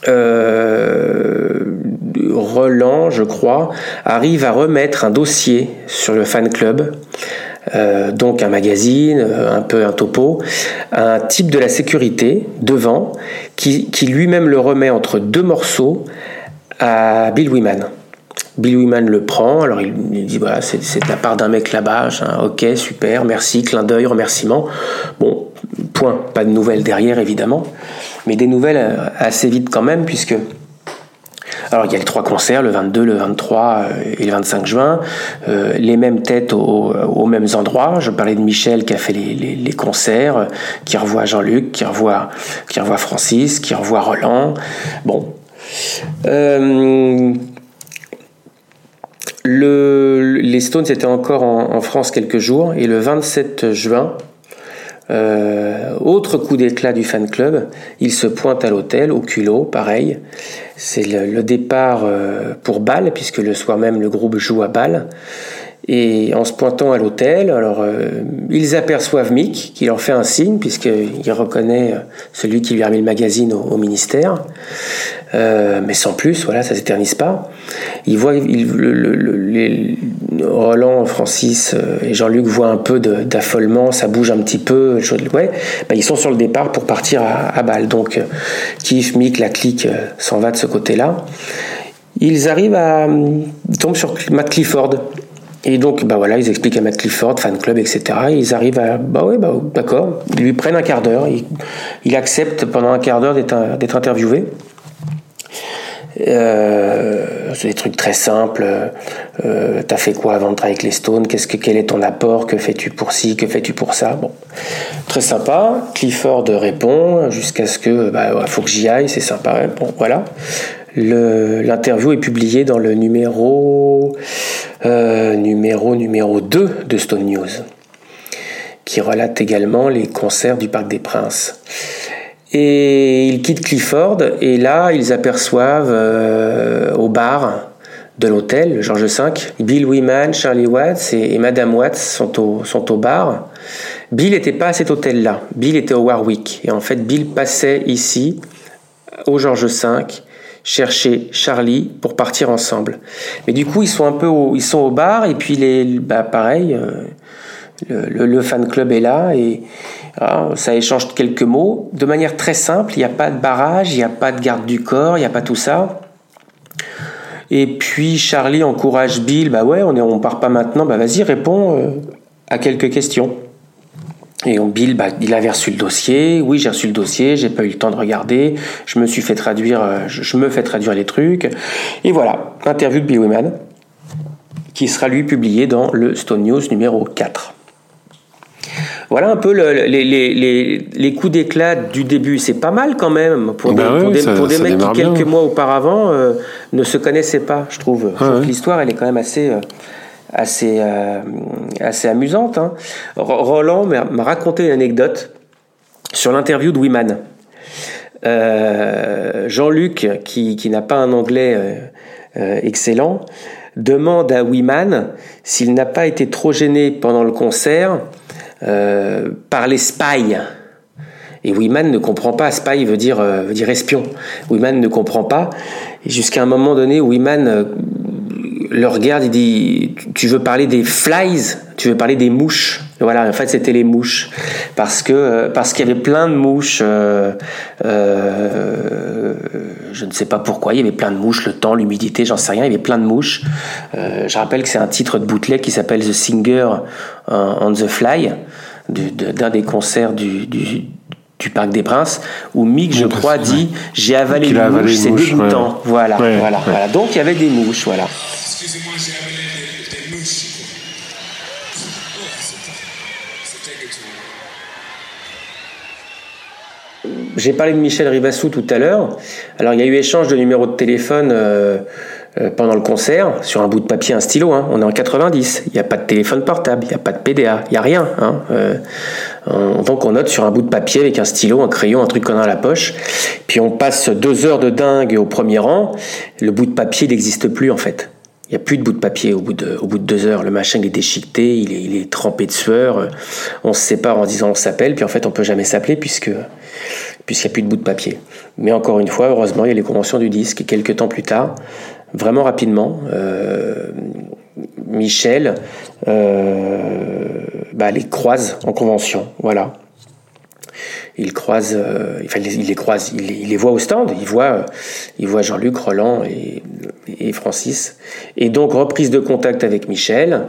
euh, Roland, je crois, arrive à remettre un dossier sur le fan club euh, donc un magazine, euh, un peu un topo, un type de la sécurité devant qui, lui-même le remet entre deux morceaux à Bill Wyman. Bill Wyman le prend, alors il, dit voilà, c'est de la part d'un mec là-bas, ok, super, merci, clin d'œil, remerciement. Bon, point, pas de nouvelles derrière évidemment, mais des nouvelles euh, assez vite quand même, puisque alors il y a les trois concerts, le 22, le 23 euh, et le 25 juin, euh, les mêmes têtes aux, mêmes endroits. Je parlais de Michel qui a fait les, concerts, euh, qui revoit Jean-Luc, qui revoit, Francis, qui revoit Roland. Bon. le, les Stones étaient encore en, France quelques jours et le 27 juin, autre coup d'éclat du fan club, il se pointe à l'hôtel, au culot, pareil, c'est le, départ euh, pour Bâle, puisque le soir même le groupe joue à Bâle. Et en se pointant à l'hôtel, alors euh, ils aperçoivent Mick qui leur fait un signe puisqu'il reconnaît euh, celui qui lui a remis le magazine au, ministère, euh, mais sans plus, voilà, ça s'éternise pas. Ils voient, les, Roland, Francis et Jean-Luc voient un peu d'affolement, ça bouge un petit peu, ouais, bah, ils sont sur le départ pour partir à, à Bâle. Donc Keith, Mick, la clique s'en va de ce côté-là. Ils arrivent à ils tombent sur Matt Clifford et donc, bah voilà, ils expliquent à Matt Clifford, fan club, etc. ils arrivent à, bah ouais, bah d'accord. Ils lui prennent un quart d'heure. Il, accepte pendant un quart d'heure d'être interviewé. Euh, c'est des trucs très simples. Euh, T'as fait quoi avant de travailler avec les Stones? Qu'est-ce que quel est ton apport? Que fais-tu pour ci? Que fais-tu pour ça? Bon, très sympa. Clifford répond jusqu'à ce que bah faut que j'y aille. C'est sympa. Bon, voilà. L'interview est publiée dans le numéro, euh, numéro, numéro 2 de Stone News, qui relate également les concerts du Parc des Princes. Et ils quittent Clifford, et là, ils aperçoivent euh, au bar de l'hôtel, George V, Bill Wyman, Charlie Watts et, Madame Watts sont au, sont au bar. Bill n'était pas à cet hôtel-là, Bill était au Warwick. Et en fait, Bill passait ici, au George V, chercher Charlie pour partir ensemble. Mais du coup, ils sont un peu au, ils sont au bar et puis les, bah pareil, euh, le, fan club est là et ah, ça échange quelques mots de manière très simple. Il n'y a pas de barrage, il n'y a pas de garde du corps, il n'y a pas tout ça. Et puis Charlie encourage Bill, bah ouais, on est, on part pas maintenant, bah vas-y, réponds euh, à quelques questions. Et on Bill, bah, il avait reçu le dossier. Oui, j'ai reçu le dossier. J'ai pas eu le temps de regarder. Je me suis fait traduire. Euh, je, me fais traduire les trucs. Et voilà, interview de Bill Wyman, qui sera lui publié dans le Stone News numéro 4. Voilà un peu le, les, les, les, coups d'éclat du début. C'est pas mal quand même pour des, ben pour des, mecs qui, quelques mois auparavant, euh, ne se connaissaient pas, je trouve. L'histoire, elle est quand même assez. Euh, assez, euh, assez amusante. Hein. Roland m'a raconté une anecdote sur l'interview de Wiman. Euh, Jean-Luc, qui, qui n'a pas un anglais euh, excellent, demande à Wiman s'il n'a pas été trop gêné pendant le concert par les spies. Et Wiman ne comprend pas. Spy veut dire, veut dire espion. Wiman ne comprend pas. Jusqu'à un moment donné, Wiman le regarde, il dit Tu veux parler des flies Tu veux parler des mouches Voilà, en fait, c'était les mouches. Parce que euh, parce qu'il y avait plein de mouches. Euh, euh, je ne sais pas pourquoi, il y avait plein de mouches, le temps, l'humidité, j'en sais rien, il y avait plein de mouches. je rappelle que c'est un titre de bootleg qui s'appelle The Singer on the Fly, d'un des concerts du, du du Parc des Princes, où Mick, je crois, dit J'ai avalé une mouche, c'est dégoûtant. Voilà, voilà, voilà. Donc il y avait des mouches, voilà. Excusez-moi, j'ai amené des mouches. J'ai parlé de Michel Rivassou tout à l'heure. Alors, il y a eu échange de numéros de téléphone euh, euh, pendant le concert sur un bout de papier, un stylo. Hein. On est en 90. Il n'y a pas de téléphone portable, il n'y a pas de PDA, il n'y a rien. Hein. Euh, donc, on note sur un bout de papier avec un stylo, un crayon, un truc qu'on a à la poche. Puis, on passe deux heures de dingue au premier rang. Le bout de papier n'existe plus, en fait. Il n'y a plus de bout de papier au bout de, deux heures. Le machin est déchiqueté, il est, trempé de sueur. On se sépare en disant on s'appelle, puis en fait on peut jamais s'appeler puisque puisqu'il n'y a plus de bout de papier. Mais encore une fois, heureusement, il y a les conventions du disque. Et quelques temps plus tard, vraiment rapidement, euh, Michel euh, bah, les croise en convention. Voilà il croise, euh, il les croise, il, voit au stand, il voit, il voit Jean-Luc, Roland et, Francis. Et donc reprise de contact avec Michel,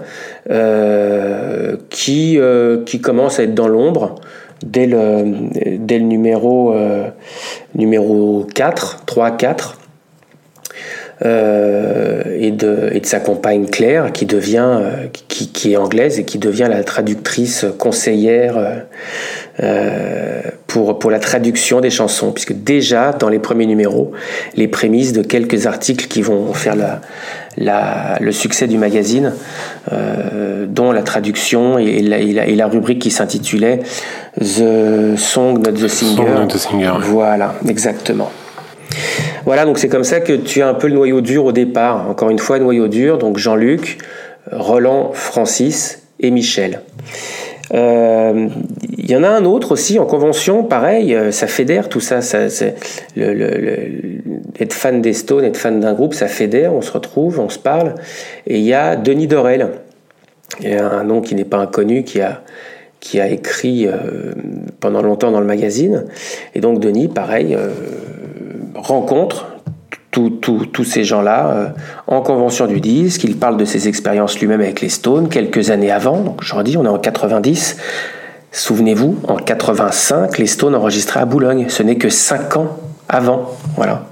euh, qui, euh, qui commence à être dans l'ombre dès le, dès le numéro, numéro 4, 3-4. et, de, et de sa compagne Claire qui devient qui, qui, est anglaise et qui devient la traductrice conseillère euh, pour, pour la traduction des chansons, puisque déjà dans les premiers numéros, les prémices de quelques articles qui vont faire la, la, le succès du magazine, euh, dont la traduction et la, et la, rubrique qui s'intitulait The Song Not the Singer. the singer Voilà, exactement. Voilà, donc c'est comme ça que tu as un peu le noyau dur au départ. Encore une fois, noyau dur, donc Jean-Luc, Roland, Francis et Michel. Euh, il y en a un autre aussi en convention, pareil, euh, ça fédère tout ça. être fan des Stones, être fan d'un groupe, ça fédère, on se retrouve, on se parle. Et il y a Denis Dorel, un nom qui n'est pas inconnu, qui a, qui a écrit euh, pendant longtemps dans le magazine. Et donc Denis, pareil, rencontre tous ces gens-là euh, en convention du disque. Il parle de ses expériences lui-même avec les Stones quelques années avant. Donc je redis, on est en 90. Souvenez-vous, en 85, les Stones enregistraient à Boulogne. Ce n'est que cinq ans avant. Voilà.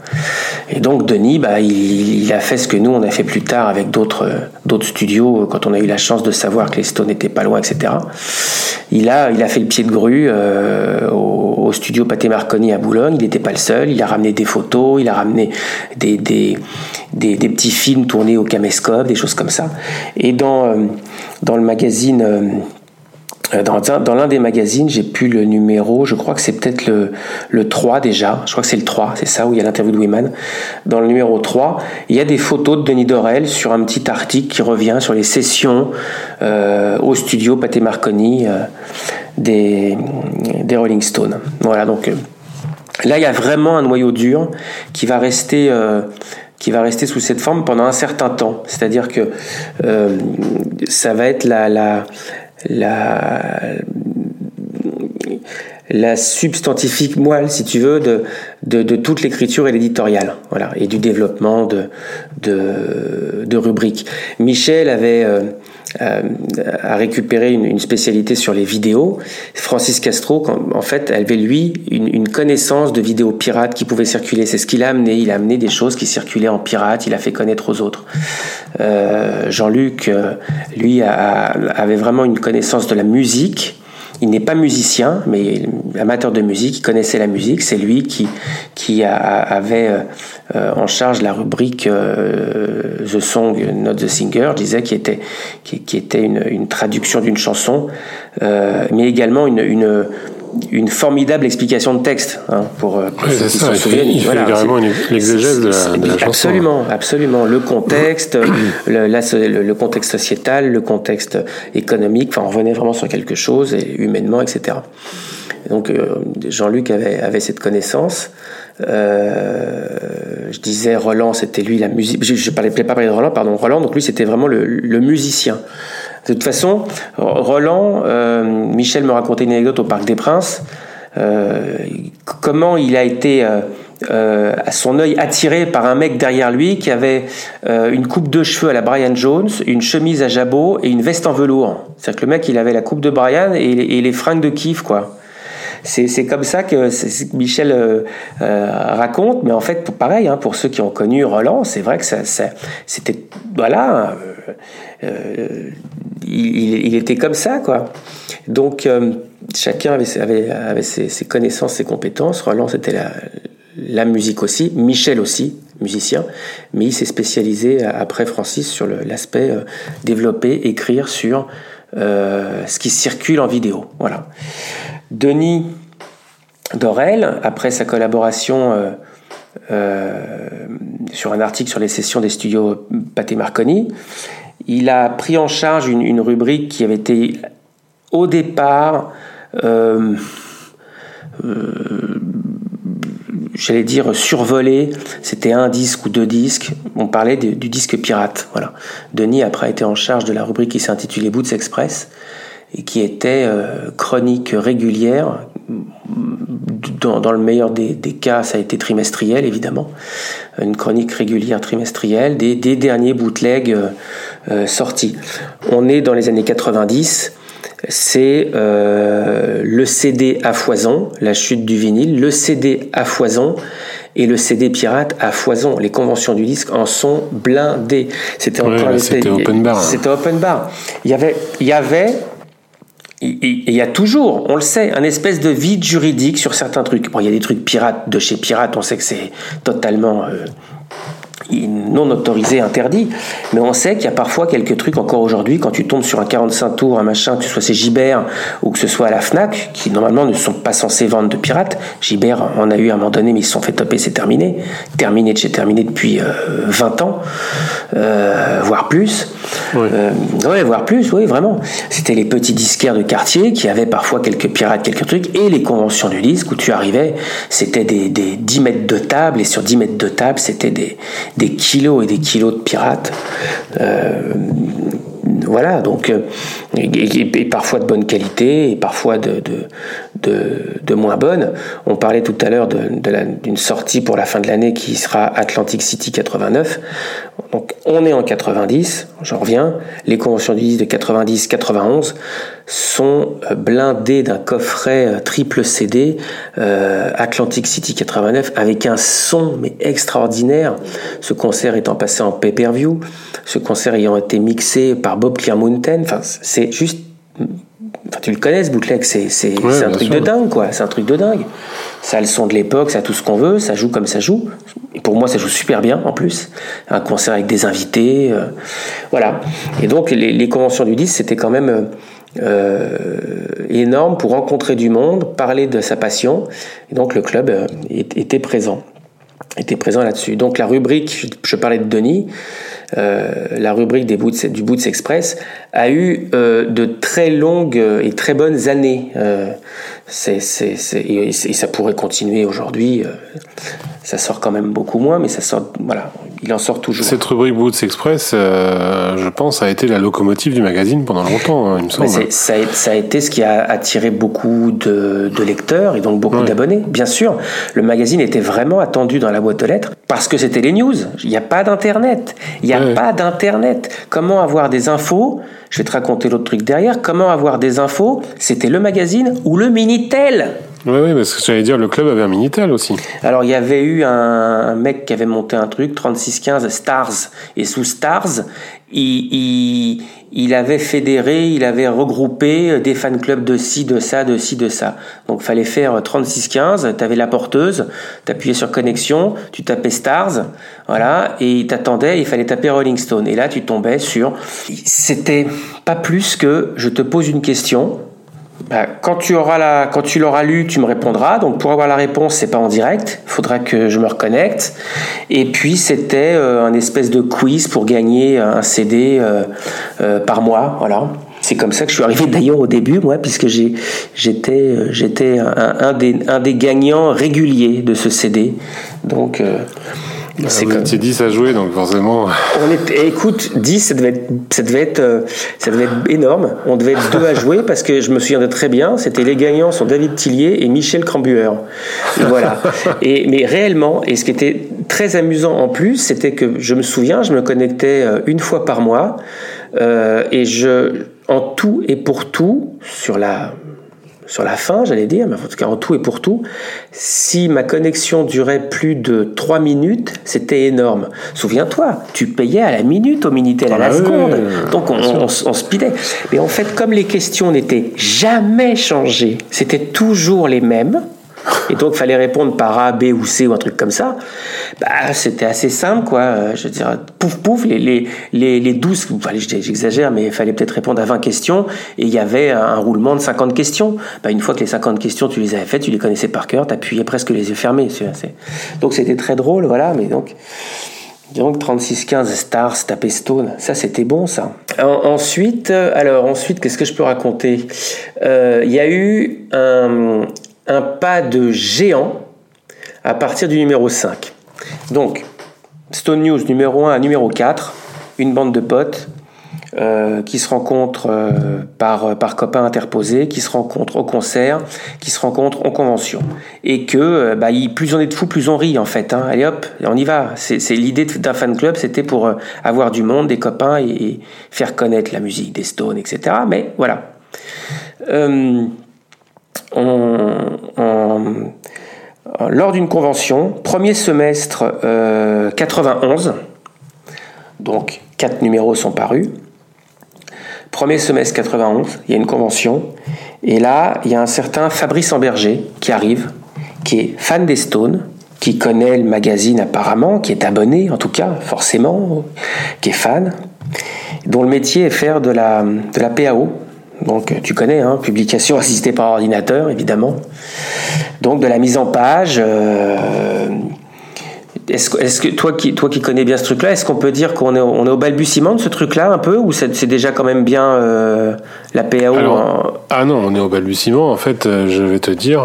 Et donc Denis, bah, il, a fait ce que nous on a fait plus tard avec d'autres d'autres studios quand on a eu la chance de savoir que les Stones n'étaient pas loin, etc. Il a il a fait le pied de grue euh, au, studio Pathé Marconi à Boulogne. Il n'était pas le seul. Il a ramené des photos, il a ramené des des, des, petits films tournés au caméscope, des choses comme ça. Et dans euh, dans le magazine euh, euh, dans, dans l'un des magazines, j'ai pu le numéro, je crois que c'est peut-être le, le 3 déjà, je crois que c'est le 3, c'est ça où il y a l'interview de Wiman. Dans le numéro 3, il y a des photos de Denis Dorel sur un petit article qui revient sur les sessions euh, au studio Pathé Marconi euh, des, Rolling Stones. Voilà, donc euh, là il y a vraiment un noyau dur qui va rester... Euh, qui va rester sous cette forme pendant un certain temps. C'est-à-dire que euh, ça va être la, la, la, substantifique moelle, si tu veux, de, toute l'écriture et l'éditorial, voilà, et du développement de, de, de rubriques. Michel avait euh, euh, a récupéré une, une, spécialité sur les vidéos. Francis Castro, en fait, avait lui une, une, connaissance de vidéos pirates qui pouvaient circuler. C'est ce qu'il a amené. Il a amené des choses qui circulaient en pirate. Il a fait connaître aux autres. Euh, Jean-Luc, euh, lui, a, avait vraiment une connaissance de la musique il n'est pas musicien, mais amateur de musique, il connaissait la musique. C'est lui qui, qui avait euh, en charge la rubrique euh, The Song, Not the Singer, je disais, qui était, qui, était une, une traduction d'une chanson, euh, mais également une, une une formidable explication de texte hein, pour, euh, pour ceux qui se souviennent. Il voilà, fait carrément l'exégèse de, la, de la chanson. Absolument, absolument. Le contexte, le, le, contexte sociétal, le contexte économique. Enfin, on revenait vraiment sur quelque chose, et humainement, etc. Donc euh, Jean-Luc avait, avait cette connaissance. Euh, je disais Roland, c'était lui la musique. Je ne parlais pas parler de Roland, pardon. Roland, donc lui, c'était vraiment le, le musicien. De toute façon, Roland, euh, Michel me racontait une anecdote au Parc des Princes. Euh, comment il a été euh, à son œil attiré par un mec derrière lui qui avait une coupe de cheveux à la Brian Jones, une chemise à jabot et une veste en velours. C'est-à-dire que le mec, il avait la coupe de Brian et, les fringues de kiff, quoi c'est comme ça que, Michel raconte, mais en fait, pareil, hein, pour ceux qui ont connu Roland, c'est vrai que c'était, voilà, euh, il, était comme ça, quoi. Donc, chacun avait, ses, connaissances, ses compétences. Roland, c'était la, musique aussi, Michel aussi, musicien, mais il s'est spécialisé après Francis sur l'aspect développer, écrire sur ce qui circule en vidéo. Voilà. Denis Dorel, après sa collaboration euh, euh, sur un article sur les sessions des studios Pathé Marconi, il a pris en charge une, rubrique qui avait été au départ, euh, j'allais dire, survolée. C'était un disque ou deux disques. On parlait du disque pirate. Voilà. Denis après a été en charge de la rubrique qui s'intitulait Boots Express et qui était euh, chronique régulière. Dans, dans le meilleur des, des, cas, ça a été trimestriel, évidemment. Une chronique régulière trimestrielle des, des derniers bootlegs euh, euh sortis. On est dans les années 90 c'est euh, le CD à foison, la chute du vinyle, le CD à foison et le CD pirate à foison. Les conventions du disque en sont blindées. C'était c'était open bar. C'était open bar. Il y avait, il y avait il y a toujours, on le sait, un espèce de vide juridique sur certains trucs. Bon, il y a des trucs pirates de chez Pirate, on sait que c'est totalement euh, non autorisé, interdit. Mais on sait qu'il y a parfois quelques trucs encore aujourd'hui, quand tu tombes sur un 45 tours, un machin, que ce soit chez Gibert ou que ce soit à la FNAC, qui normalement ne sont pas censés vendre de pirates. Gibert en a eu à un moment donné, mais ils se sont fait toper, c'est terminé. Terminé de chez terminé depuis 20 euh, ans, euh, voire plus. Oui. Euh, ouais, voire plus, oui, vraiment. C'était les petits disquaires de quartier qui avaient parfois quelques pirates, quelques trucs, et les conventions du disque où tu arrivais, c'était des, des 10 mètres de table, et sur 10 mètres de table, c'était des, des kilos et des kilos de pirates. Euh, voilà, donc, euh, et, parfois de bonne qualité, et parfois de, moins bonne. On parlait tout à l'heure d'une sortie pour la fin de l'année qui sera Atlantic City 89. Donc, on est en 90, j'en reviens. Les conventions du 10 de 90-91 sont euh, blindées d'un coffret euh, triple CD Atlantic City 89 avec un son extraordinaire. Ce concert étant passé en pay-per-view, ce concert ayant été mixé par Bob Clear Mountain. Enfin, c'est juste. Enfin, tu le connais ce bootleg, c'est un truc de dingue quoi. C'est un truc de dingue. Ça a le son de l'époque, ça a tout ce qu'on veut, ça joue comme ça joue. Et pour moi, ça joue super bien en plus. Un concert avec des invités, euh, voilà. Et donc les, conventions du disque, c'était quand même euh, énorme pour rencontrer du monde, parler de sa passion. Et donc le club euh, était présent, était présent là-dessus. Donc la rubrique, je parlais de Denis. Euh, la rubrique des Boots, du Boots Express a eu euh, de très longues et très bonnes années. Euh, c'est, et, ça pourrait continuer aujourd'hui. ça sort quand même beaucoup moins, mais ça sort, voilà, il en sort toujours. Cette rubrique Boots Express, je pense, a été la locomotive du magazine pendant longtemps, hein, il me semble. Ça a, ça, a, été ce qui a attiré beaucoup de, lecteurs et donc beaucoup d'abonnés. Bien sûr, le magazine était vraiment attendu dans la boîte aux lettres parce que c'était les news. Il n'y a pas d'internet. Il n'y a pas d'Internet. Comment avoir des infos? Je vais te raconter l'autre truc derrière. Comment avoir des infos? C'était le magazine ou le Minitel. Oui, oui, parce que j'allais dire, le club avait un Minitel aussi. Alors, il y avait eu un, mec qui avait monté un truc, 3615 Stars. Et sous Stars, il, il, avait fédéré, il avait regroupé des fan clubs de ci, de ça, de ci, de ça. Donc, fallait faire 3615, tu avais la porteuse, tu appuyais sur connexion, tu tapais Stars, voilà, et il t'attendait, il fallait taper Rolling Stone. Et là, tu tombais sur... C'était pas plus que je te pose une question, bah, quand tu auras la, quand tu l'auras lu, tu me répondras. Donc pour avoir la réponse, c'est pas en direct. Il faudra que je me reconnecte. Et puis c'était euh, un espèce de quiz pour gagner un CD euh, euh, par mois. Voilà. C'est comme ça que je suis arrivé d'ailleurs au début, moi, puisque j'étais, j'étais un, un, des, un des gagnants réguliers de ce CD. Donc ah c'est comme... 10 à jouer, donc forcément. On est... écoute, 10, ça devait, être, ça, devait être, euh, ça devait être énorme. On devait être deux à jouer parce que je me souviens de très bien, c'était les gagnants sont David Tillier et Michel Crambueur. voilà. Et, mais réellement, et ce qui était très amusant en plus, c'était que je me souviens, je me connectais euh, une fois par mois euh, et je, en tout et pour tout, sur la sur la fin, j'allais dire, mais en tout cas en tout et pour tout, si ma connexion durait plus de 3 minutes, c'était énorme. Souviens-toi, tu payais à la minute au Minitel, à la ah seconde. Donc on, on, on, speedait. Mais en fait, comme les questions n'étaient jamais changées, c'était toujours les mêmes, et donc, fallait répondre par A, B ou C ou un truc comme ça. Bah, c'était assez simple, quoi. Euh, je veux dire, pouf, pouf, les, les, les, les 12, j'exagère, mais il fallait peut-être répondre à 20 questions et il y avait un roulement de 50 questions. Bah, une fois que les 50 questions, tu les avais faites, tu les connaissais par cœur, t'appuyais presque les yeux fermés. Donc, c'était très drôle, voilà, mais donc. Donc 36-15 Stars, tapé Stone, ça c'était bon ça. ensuite, euh, alors ensuite, qu'est-ce que je peux raconter? Euh, Il y a eu un, un pas de géant à partir du numéro 5. Donc, Stone News numéro 1 à numéro 4, une bande de potes euh, qui se rencontrent euh, par, par copains interposés, qui se rencontrent au concert, qui se rencontrent en convention. Et que euh, bah, plus on est de fous, plus on rit en fait. Hein. Allez hop, on y va. C'est l'idée d'un fan club, c'était pour avoir du monde, des copains et, faire connaître la musique des Stones, etc. Mais voilà lors d'une convention, premier semestre 91, euh, donc quatre numéros sont parus. Premier semestre 91, il y a une convention, et là, il y a un certain Fabrice Amberger qui arrive, qui est fan des Stones, qui connaît le magazine apparemment, qui est abonné en tout cas, forcément, qui est fan, dont le métier est faire de la, de la PAO. Donc tu connais, hein, publication assistée par ordinateur, évidemment. Donc de la mise en page. Euh, est-ce, que toi qui, connais bien ce truc-là, est-ce qu'on peut dire qu'on est, au balbutiement de ce truc-là un peu ou c'est, déjà quand même bien euh, la PAO Ah non, on est au balbutiement. En fait, euh, je vais te dire,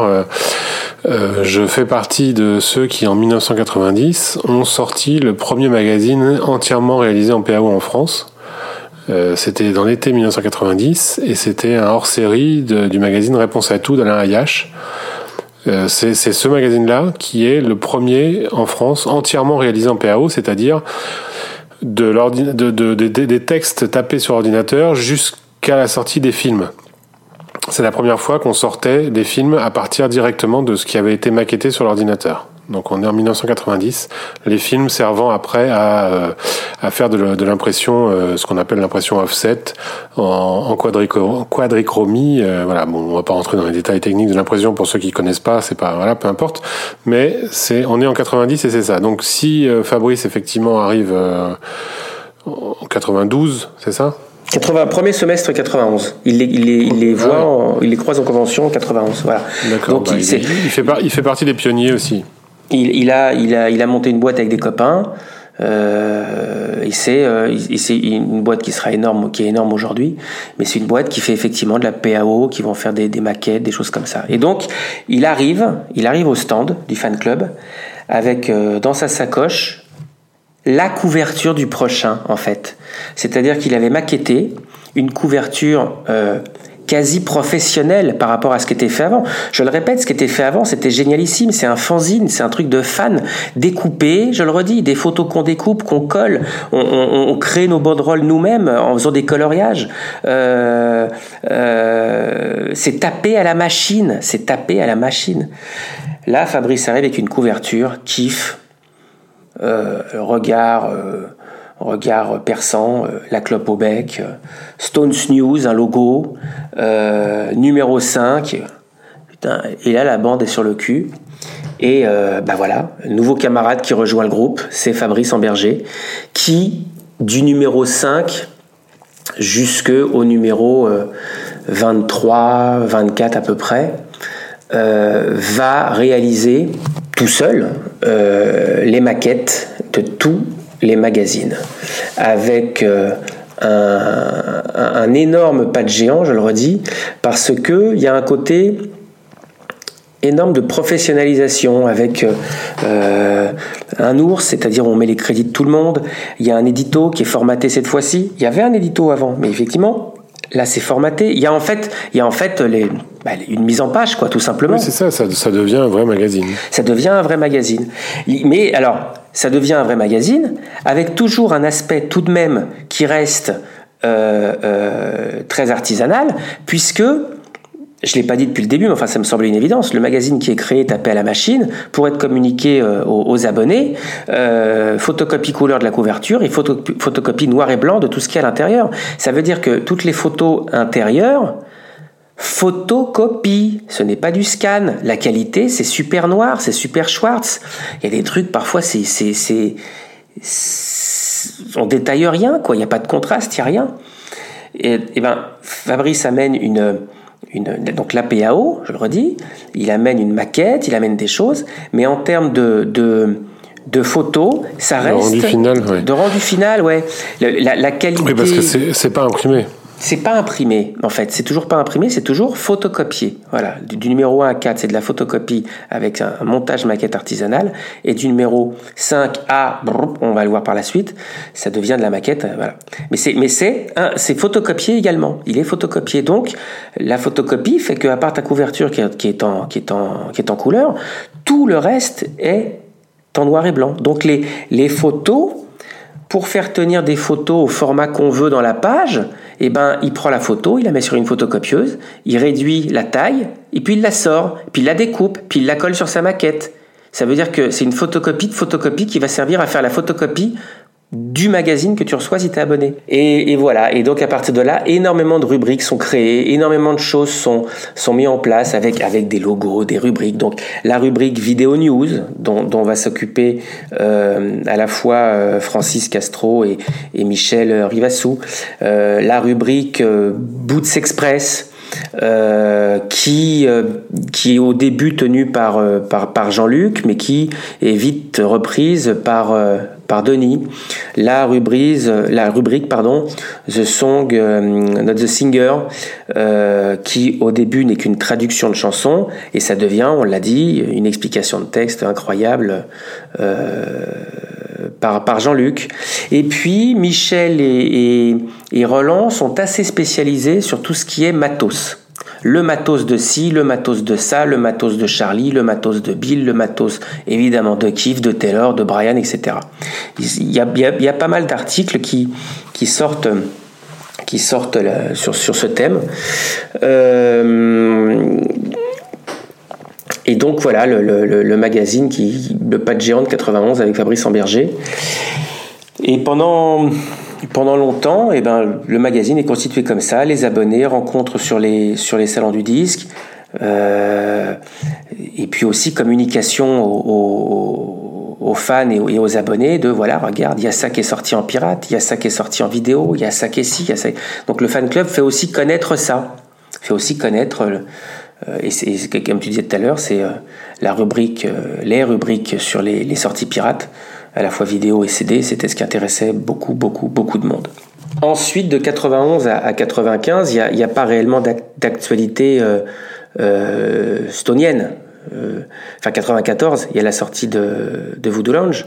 euh, je fais partie de ceux qui en 1990 ont sorti le premier magazine entièrement réalisé en PAO en France. C'était dans l'été 1990 et c'était un hors-série du magazine Réponse à tout d'Alain Ayache. Euh, c'est ce magazine-là qui est le premier en France entièrement réalisé en PAO, c'est-à-dire de de, des textes tapés sur ordinateur jusqu'à la sortie des films. C'est la première fois qu'on sortait des films à partir directement de ce qui avait été maquetté sur l'ordinateur. Donc on est en 1990. Les films servant après à, euh, à faire de, l'impression, euh, ce qu'on appelle l'impression offset, en, en quadrichromie. Euh, voilà, bon, on va pas rentrer dans les détails techniques de l'impression pour ceux qui connaissent pas, c'est pas, voilà, peu importe. Mais c'est, on est en 90 et c'est ça. Donc si Fabrice effectivement arrive en 92, c'est ça? 80, premier semestre 91. Il les, il les, il les voit, il les croise en convention en 91. Voilà. D'accord. Donc bah, il, il, fait il fait partie des pionniers aussi. Il, a, il, a, il a monté une boîte avec des copains. Euh, et c'est euh, une boîte qui sera énorme, qui est énorme aujourd'hui, mais c'est une boîte qui fait effectivement de la PAO, qui vont faire des, des, maquettes, des choses comme ça. Et donc, il arrive, il arrive au stand du fan club avec euh, dans sa sacoche la couverture du prochain en fait. C'est-à-dire qu'il avait maquetté une couverture euh, quasi professionnel par rapport à ce qui était fait avant. Je le répète, ce qui était fait avant, c'était génialissime. C'est un fanzine, c'est un truc de fan découpé. Je le redis, des photos qu'on découpe, qu'on colle. On, crée nos banderoles nous-mêmes en faisant des coloriages. Euh, euh, c'est tapé à la machine. C'est tapé à la machine. Là, Fabrice arrive avec une couverture, kiff, euh, regard regard perçant, euh, la clope au bec, euh, Stones News, un logo, euh, numéro 5, putain, et là la bande est sur le cul. Et bah voilà, nouveau camarade qui rejoint le groupe, c'est Fabrice Amberger, qui du numéro 5 jusqu'au numéro 23, 24 à peu près, va réaliser tout seul les maquettes de tout les magazines, avec euh, un, énorme pas de géant, je le redis, parce qu'il y a un côté énorme de professionnalisation avec euh, un ours, c'est-à-dire on met les crédits de tout le monde. Il y a un édito qui est formaté cette fois-ci. Il y avait un édito avant, mais effectivement, là c'est formaté. Il y a en fait, il y a en fait les, bah, une mise en page, quoi, tout simplement. Oui, c'est ça, ça, ça devient un vrai magazine. Ça devient un vrai magazine. Mais alors, ça devient un vrai magazine, avec toujours un aspect tout de même qui reste euh, euh, très artisanal, puisque, je l'ai pas dit depuis le début, mais enfin ça me semble une évidence, le magazine qui est créé tapé à la machine pour être communiqué euh, aux, abonnés, photocopie couleur de la couverture et photocopie noir et blanc de tout ce qu'il y a à l'intérieur. Ça veut dire que toutes les photos intérieures photocopie. Ce n'est pas du scan. La qualité, c'est super noir, c'est super Schwartz. Il y a des trucs, parfois, c'est, c'est, c'est, on détaille rien, quoi. Il n'y a pas de contraste, il n'y a rien. Et, et, ben, Fabrice amène une, une, donc la PAO, je le redis, il amène une maquette, il amène des choses, mais en termes de, de, de photos, ça reste. De rendu final, ouais. De rendu final, ouais. La, la qualité. Oui, parce que c'est pas imprimé c'est pas imprimé en fait, c'est toujours pas imprimé, c'est toujours photocopié. Voilà, du, numéro 1 à 4, c'est de la photocopie avec un, montage maquette artisanale et du numéro 5 à on va le voir par la suite, ça devient de la maquette euh, voilà. Mais c'est mais c'est c'est photocopié également. Il est photocopié donc la photocopie fait que à part ta couverture qui est, qui est en qui est en qui est en couleur, tout le reste est en noir et blanc. Donc les les photos pour faire tenir des photos au format qu'on veut dans la page, eh ben, il prend la photo, il la met sur une photocopieuse, il réduit la taille, et puis il la sort, puis il la découpe, puis il la colle sur sa maquette. Ça veut dire que c'est une photocopie de photocopie qui va servir à faire la photocopie du magazine que tu reçois si tu es abonné. Et, voilà, et donc à partir de là, énormément de rubriques sont créées, énormément de choses sont, sont mises en place avec, avec des logos, des rubriques. Donc la rubrique vidéo news, dont, dont va s'occuper euh, à la fois euh, Francis Castro et, et Michel Rivassou. Euh, la rubrique euh, Boots Express, euh, qui euh, qui est au début tenue par euh, par, par Jean-Luc, mais qui est vite reprise par par Denis. La rubrique, pardon, The Song, Not the Singer, qui au début n'est qu'une traduction de chanson, et ça devient, on l'a dit, une explication de texte incroyable par, par Jean-Luc. Et puis Michel et, et, et Roland sont assez spécialisés sur tout ce qui est matos le matos de ci, le matos de ça, le matos de Charlie, le matos de Bill, le matos évidemment de Keith, de Taylor, de Brian, etc. Il y a, pas mal d'articles qui, sortent sortent sur, ce thème. Euh, et donc voilà le, magazine qui le pas géant de 91 avec Fabrice Amberger. Et pendant pendant longtemps, eh ben, le magazine est constitué comme ça. Les abonnés rencontrent sur les, sur les salons du disque. Euh, et puis aussi communication aux, aux, fans et aux, abonnés de voilà, regarde, il y a ça qui est sorti en pirate, il y a ça qui est sorti en vidéo, il y a ça qui est ci, il y a ça. Donc le fan club fait aussi connaître ça, fait aussi connaître. Euh, et c'est comme tu disais tout à l'heure, c'est euh, la rubrique, euh, les rubriques sur les, les sorties pirates à la fois vidéo et CD, c'était ce qui intéressait beaucoup, beaucoup, beaucoup de monde. Ensuite, de 91 à, 95, il n'y a, pas réellement d'actualité euh, euh, stonienne. Euh, enfin, 94, il y a la sortie de, Voodoo Lounge,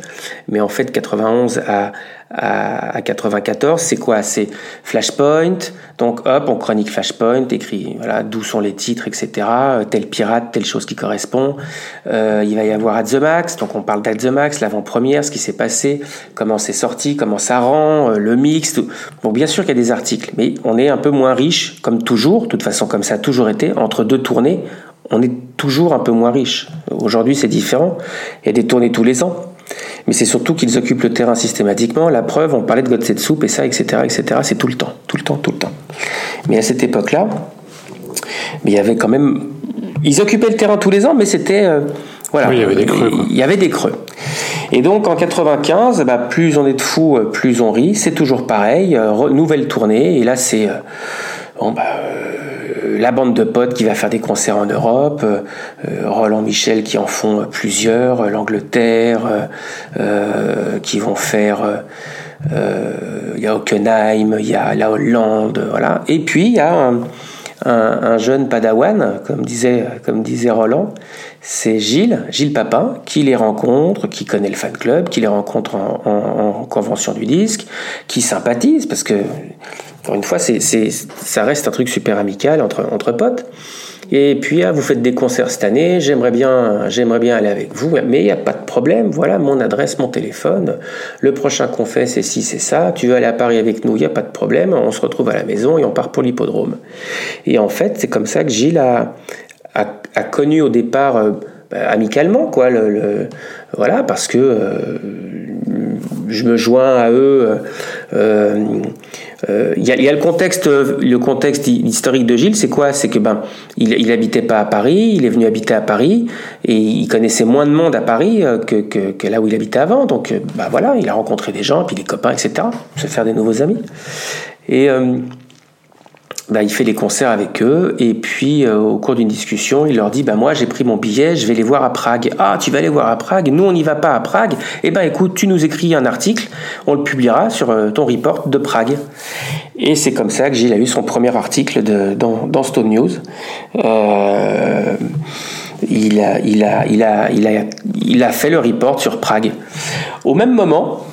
mais en fait, 91 à, à, 94, c'est quoi? C'est Flashpoint, donc hop, on chronique Flashpoint, écrit voilà d'où sont les titres, etc. Tel pirate, telle chose qui correspond. Euh, il va y avoir At the Max, donc on parle d'At the Max, l'avant-première, ce qui s'est passé, comment c'est sorti, comment ça rend, euh, le mix. Tout. Bon, bien sûr qu'il y a des articles, mais on est un peu moins riche, comme toujours, de toute façon comme ça a toujours été, entre deux tournées, on est toujours un peu moins riche. Aujourd'hui, c'est différent. Il y a des tournées tous les ans mais c'est surtout qu'ils occupent le terrain systématiquement. La preuve, on parlait de Soup et ça, etc., etc. C'est tout le temps, tout le temps, tout le temps. Mais à cette époque-là, il y avait quand même, ils occupaient le terrain tous les ans, mais c'était euh, voilà, il y avait des creux. Il y avait des creux. Et donc en 95, bah, plus on est de fous, euh, plus on rit. C'est toujours pareil. Euh, nouvelle tournée. Et là, c'est bon, bah, la bande de potes qui va faire des concerts en Europe, euh, euh, Roland Michel qui en font plusieurs, euh, l'Angleterre, qui vont faire il y a Hockenheim, il y a la Hollande, voilà. Et puis il y a un, jeune padawan, comme disait, Roland, c'est Gilles, Gilles Papin, qui les rencontre, qui connaît le fan club, qui les rencontre en, en convention du disque, qui sympathise, parce que encore une fois, ça reste un truc super amical entre, potes. Et puis, ah, vous faites des concerts cette année, j'aimerais bien, j'aimerais bien aller avec vous, mais il n'y a pas de problème, voilà mon adresse, mon téléphone. Le prochain qu'on fait, c'est si, c'est ça. Tu veux aller à Paris avec nous, il n'y a pas de problème. On se retrouve à la maison et on part pour l'hippodrome. Et en fait, c'est comme ça que Gilles a, connu au départ, euh, bah, amicalement, quoi, voilà, parce que euh, je me joins à eux. Euh, euh, il y, a, le contexte, le contexte historique de Gilles, c'est quoi? C'est que ben, il, il habitait pas à Paris, il est venu habiter à Paris et il connaissait moins de monde à Paris euh, que, que, que là où il habitait avant. Donc, bah voilà, il a rencontré des gens, puis des copains, etc. Se faire des nouveaux amis. Et bah, il fait les concerts avec eux et puis euh, au cours d'une discussion, il leur dit bah moi j'ai pris mon billet, je vais les voir à Prague. Ah, tu vas aller voir à Prague? Nous on n'y va pas à Prague. Eh ben écoute, tu nous écris un article, on le publiera sur euh, ton report de Prague. Et c'est comme ça que Gilles a eu son premier article dans, dans Stone News. Euh, il a, il, a, il, a, il, a, il a fait le report sur Prague. Au même moment,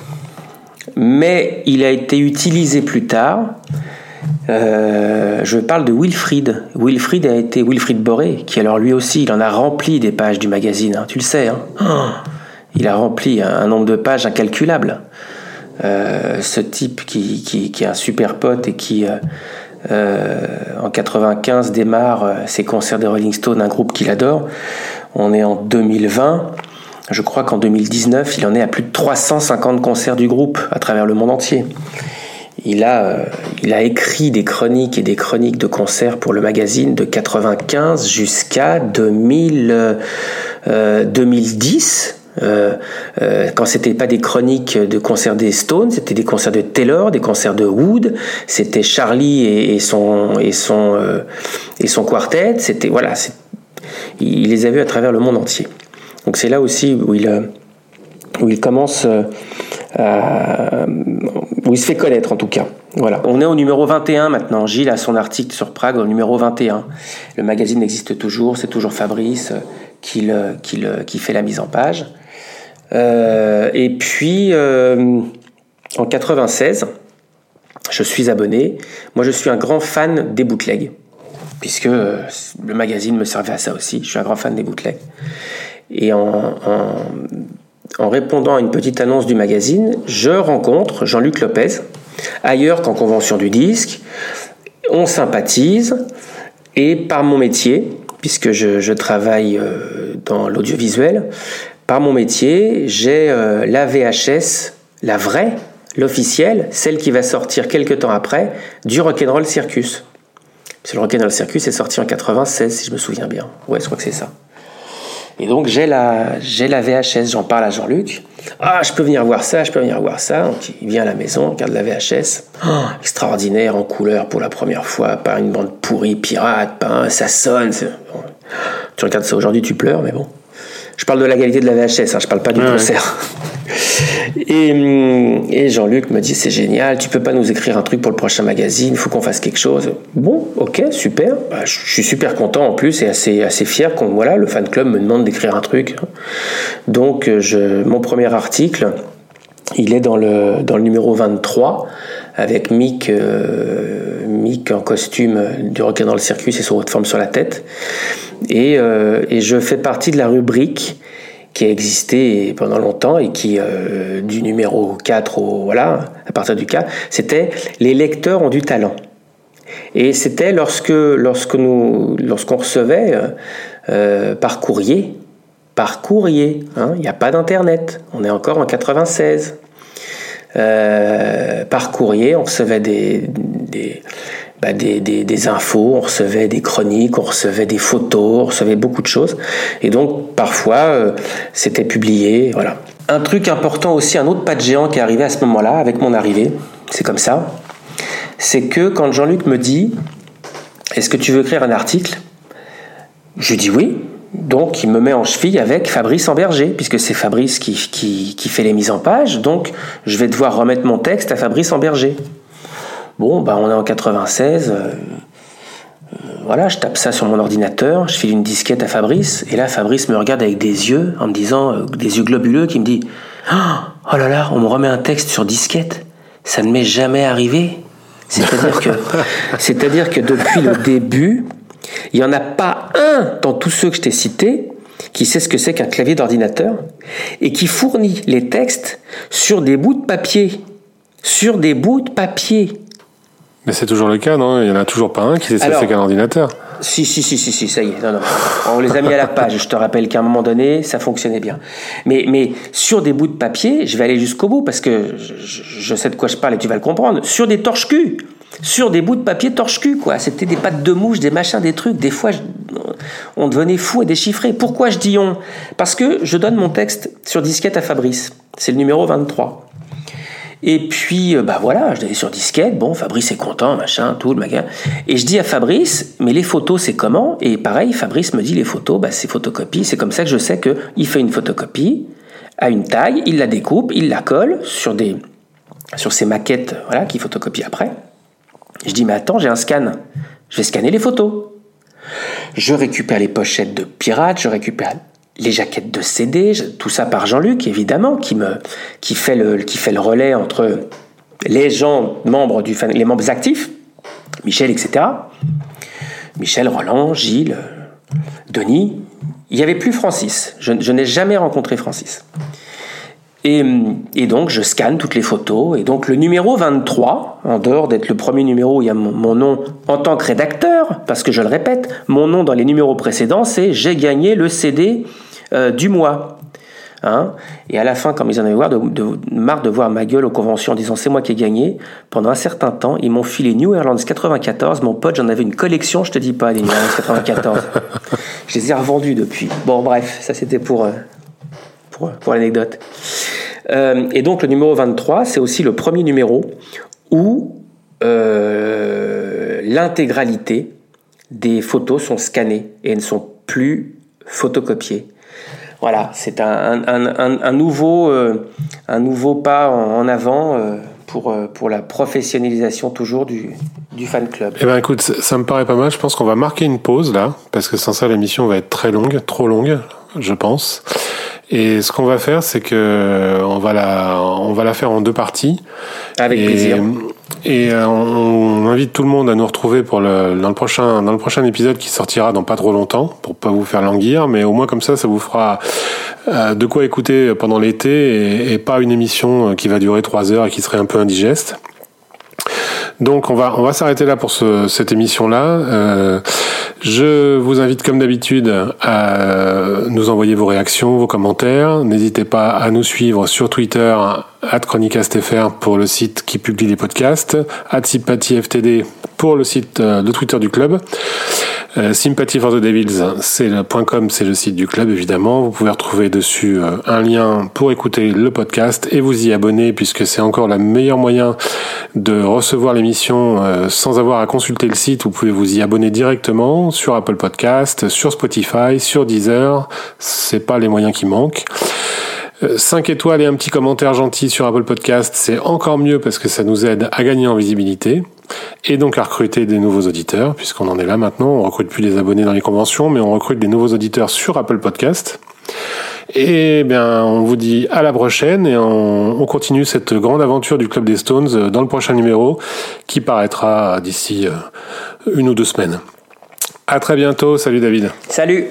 mais il a été utilisé plus tard euh, je parle de Wilfried. Wilfried a été Wilfried Boré, qui alors lui aussi, il en a rempli des pages du magazine. Hein. tu le sais. Hein. Il a rempli un, nombre de pages incalculable. Euh, ce type qui, est un super pote et qui, euh, en 95, démarre ses concerts de Rolling Stone, un groupe qu'il adore. On est en 2020. Je crois qu'en 2019, il en est à plus de 350 concerts du groupe à travers le monde entier. Il a, euh, il a écrit des chroniques et des chroniques de concerts pour le magazine de 95 jusqu'à 2000, 2010. Euh, euh, quand c'était pas des chroniques de concerts des Stones, c'était des concerts de Taylor, des concerts de Wood, c'était Charlie et, son et son euh, et son quartet. C'était voilà, il les a vus à travers le monde entier. Donc c'est là aussi où il où il commence où il se fait connaître en tout cas. Voilà. On est au numéro 21 maintenant. Gilles a son article sur Prague au numéro 21. Le magazine existe toujours, c'est toujours Fabrice qui, qui, qui fait la mise en page. Euh, et puis, euh, en 96, je suis abonné. Moi, je suis un grand fan des bootlegs, puisque euh, le magazine me servait à ça aussi. Je suis un grand fan des bootlegs. Et en, en, répondant à une petite annonce du magazine, je rencontre Jean-Luc Lopez, ailleurs qu'en convention du disque. On sympathise, et par mon métier, puisque je, travaille dans l'audiovisuel, par mon métier, j'ai euh, la VHS, la vraie, l'officielle, celle qui va sortir quelques temps après, du Rock'n'Roll Circus. Le Rock'n'Roll Circus est sorti en 96, si je me souviens bien. Ouais, je crois que c'est ça. Et donc j'ai la, j'ai la VHS, j'en parle à Jean-Luc. Ah, je peux venir voir ça, je peux venir voir ça. Donc il vient à la maison, regarde la VHS. Oh, extraordinaire, en couleur pour la première fois, pas une bande pourrie, pirate, pas ça sonne. Tu regardes ça aujourd'hui, tu pleures, mais bon. Je parle de la qualité de la VHS, hein, je parle pas du concert. Hum, et, Jean-Luc me dit c'est génial, tu peux pas nous écrire un truc pour le prochain magazine, il faut qu'on fasse quelque chose. Bon, ok, super. Bah, je suis super content en plus et assez, assez fier qu'on voilà, le fan club me demande d'écrire un truc. Donc je, mon premier article, il est dans le, dans le numéro 23 avec Mick, euh, Mick en costume du requin dans le circuit et son haute forme sur la tête. Euh, et, je fais partie de la rubrique qui a existé pendant longtemps et qui, euh, du numéro 4 au, voilà, à partir du 4, c'était les lecteurs ont du talent. Et c'était lorsque, lorsque nous, lorsqu'on recevait euh, par courrier, par courrier, hein, il n'y a pas d'internet, on est encore en 96. par courrier, on recevait des bah, des, infos, on recevait des chroniques, on recevait des photos, on recevait beaucoup de choses. Et donc parfois euh, c'était publié. Voilà. Un truc important aussi, un autre pas de géant qui est arrivé à ce moment-là, avec mon arrivée, c'est comme ça, c'est que quand Jean-Luc me dit Est-ce que tu veux écrire un article? Je dis oui. Donc il me met en cheville avec Fabrice Amberger, puisque c'est Fabrice qui, qui, qui fait les mises en page. Donc je vais devoir remettre mon texte à Fabrice Amberger. Bon, bah, on est en 96. Euh, euh, voilà, je tape ça sur mon ordinateur, je file une disquette à Fabrice, et là, Fabrice me regarde avec des yeux, en me disant, euh, des yeux globuleux, qui me dit Oh là là, on me remet un texte sur disquette. Ça ne m'est jamais arrivé. C'est-à-dire que, c'est-à-dire que depuis le début, il n'y en a pas un dans tous ceux que je t'ai cités qui sait ce que c'est qu'un clavier d'ordinateur et qui fournit les textes sur des bouts de papier. Sur des bouts de papier. Mais c'est toujours le cas, non? Il n'y en a toujours pas un qui que c'est qu'un ordinateur. Si, si, si, si, si, ça y est. Non, non. On les a mis à la page. Je te rappelle qu'à un moment donné, ça fonctionnait bien. Mais, mais sur des bouts de papier, je vais aller jusqu'au bout parce que je, je, sais de quoi je parle et tu vas le comprendre. Sur des torches-cul. Sur des bouts de papier torche-cul, quoi. C'était des pattes de mouche, des machins, des trucs. Des fois, on devenait fou et déchiffré. Pourquoi je dis on? Parce que je donne mon texte sur disquette à Fabrice. C'est le numéro 23. Et puis, euh, bah voilà, je l'avais sur disquette. Bon, Fabrice est content, machin, tout le magasin. Et je dis à Fabrice, mais les photos, c'est comment? Et pareil, Fabrice me dit les photos, bah, c'est photocopie. C'est comme ça que je sais qu'il fait une photocopie à une taille, il la découpe, il la colle sur des maquettes, voilà, qu'il photocopie après. Je dis, mais attends, j'ai un scan. Je vais scanner les photos. Je récupère les pochettes de pirates, je récupère les jaquettes de CD, tout ça par Jean-Luc évidemment, qui fait le relais entre les gens membres du les membres actifs, Michel etc. Michel, Roland, Gilles, Denis. Il n'y avait plus Francis. Je, n'ai jamais rencontré Francis. Et, et, donc, je scanne toutes les photos. Et donc, le numéro 23, en dehors d'être le premier numéro où il y a mon, nom en tant que rédacteur, parce que je le répète, mon nom dans les numéros précédents, c'est J'ai gagné le CD euh, du mois. Hein et à la fin, comme ils en avaient marre de, marre de voir ma gueule aux conventions en disant c'est moi qui ai gagné, pendant un certain temps, ils m'ont filé New Orleans 94. Mon pote, j'en avais une collection, je te dis pas, les New Orleans 94. je les ai revendus depuis. Bon, bref, ça c'était pour, euh, pour, pour l'anecdote. Euh, et donc le numéro 23, c'est aussi le premier numéro où euh, l'intégralité des photos sont scannées et ne sont plus photocopiées. Voilà, c'est un, un, un, nouveau, euh, un nouveau pas en, avant euh, pour, euh, pour la professionnalisation toujours du, du fan club. Eh ben écoute, ça me paraît pas mal. Je pense qu'on va marquer une pause là, parce que sans ça l'émission va être très longue, trop longue, je pense. Et ce qu'on va faire, c'est que on va la, on va la faire en deux parties. Avec plaisir. Et euh, on, invite tout le monde à nous retrouver dans le prochain dans le prochain épisode qui sortira dans pas trop longtemps pour pas vous faire languir, mais au moins comme ça, ça vous fera euh, de quoi écouter pendant l'été et, pas une émission qui va durer trois heures et qui serait un peu indigeste. Donc on va on va s'arrêter là pour ce, cette émission là. Euh, je vous invite comme d'habitude à nous envoyer vos réactions, vos commentaires. N'hésitez pas à nous suivre sur Twitter @chronicastfr pour le site qui publie les podcasts, @sympathieftd pour le site de euh, Twitter du club. Euh, Sympathy for the Devils, c'est le .com, c'est le site du club évidemment. Vous pouvez retrouver dessus euh, un lien pour écouter le podcast et vous y abonner puisque c'est encore le meilleur moyen de recevoir l'émission sans avoir à consulter le site. Vous pouvez vous y abonner directement sur Apple Podcast, sur Spotify, sur Deezer. C'est pas les moyens qui manquent. 5 étoiles et un petit commentaire gentil sur Apple Podcast, c'est encore mieux parce que ça nous aide à gagner en visibilité et donc à recruter des nouveaux auditeurs, puisqu'on en est là maintenant. On recrute plus des abonnés dans les conventions, mais on recrute des nouveaux auditeurs sur Apple Podcast. Et bien, on vous dit à la prochaine et on, continue cette grande aventure du Club des Stones dans le prochain numéro qui paraîtra d'ici euh, une ou deux semaines. À très bientôt. Salut David. Salut.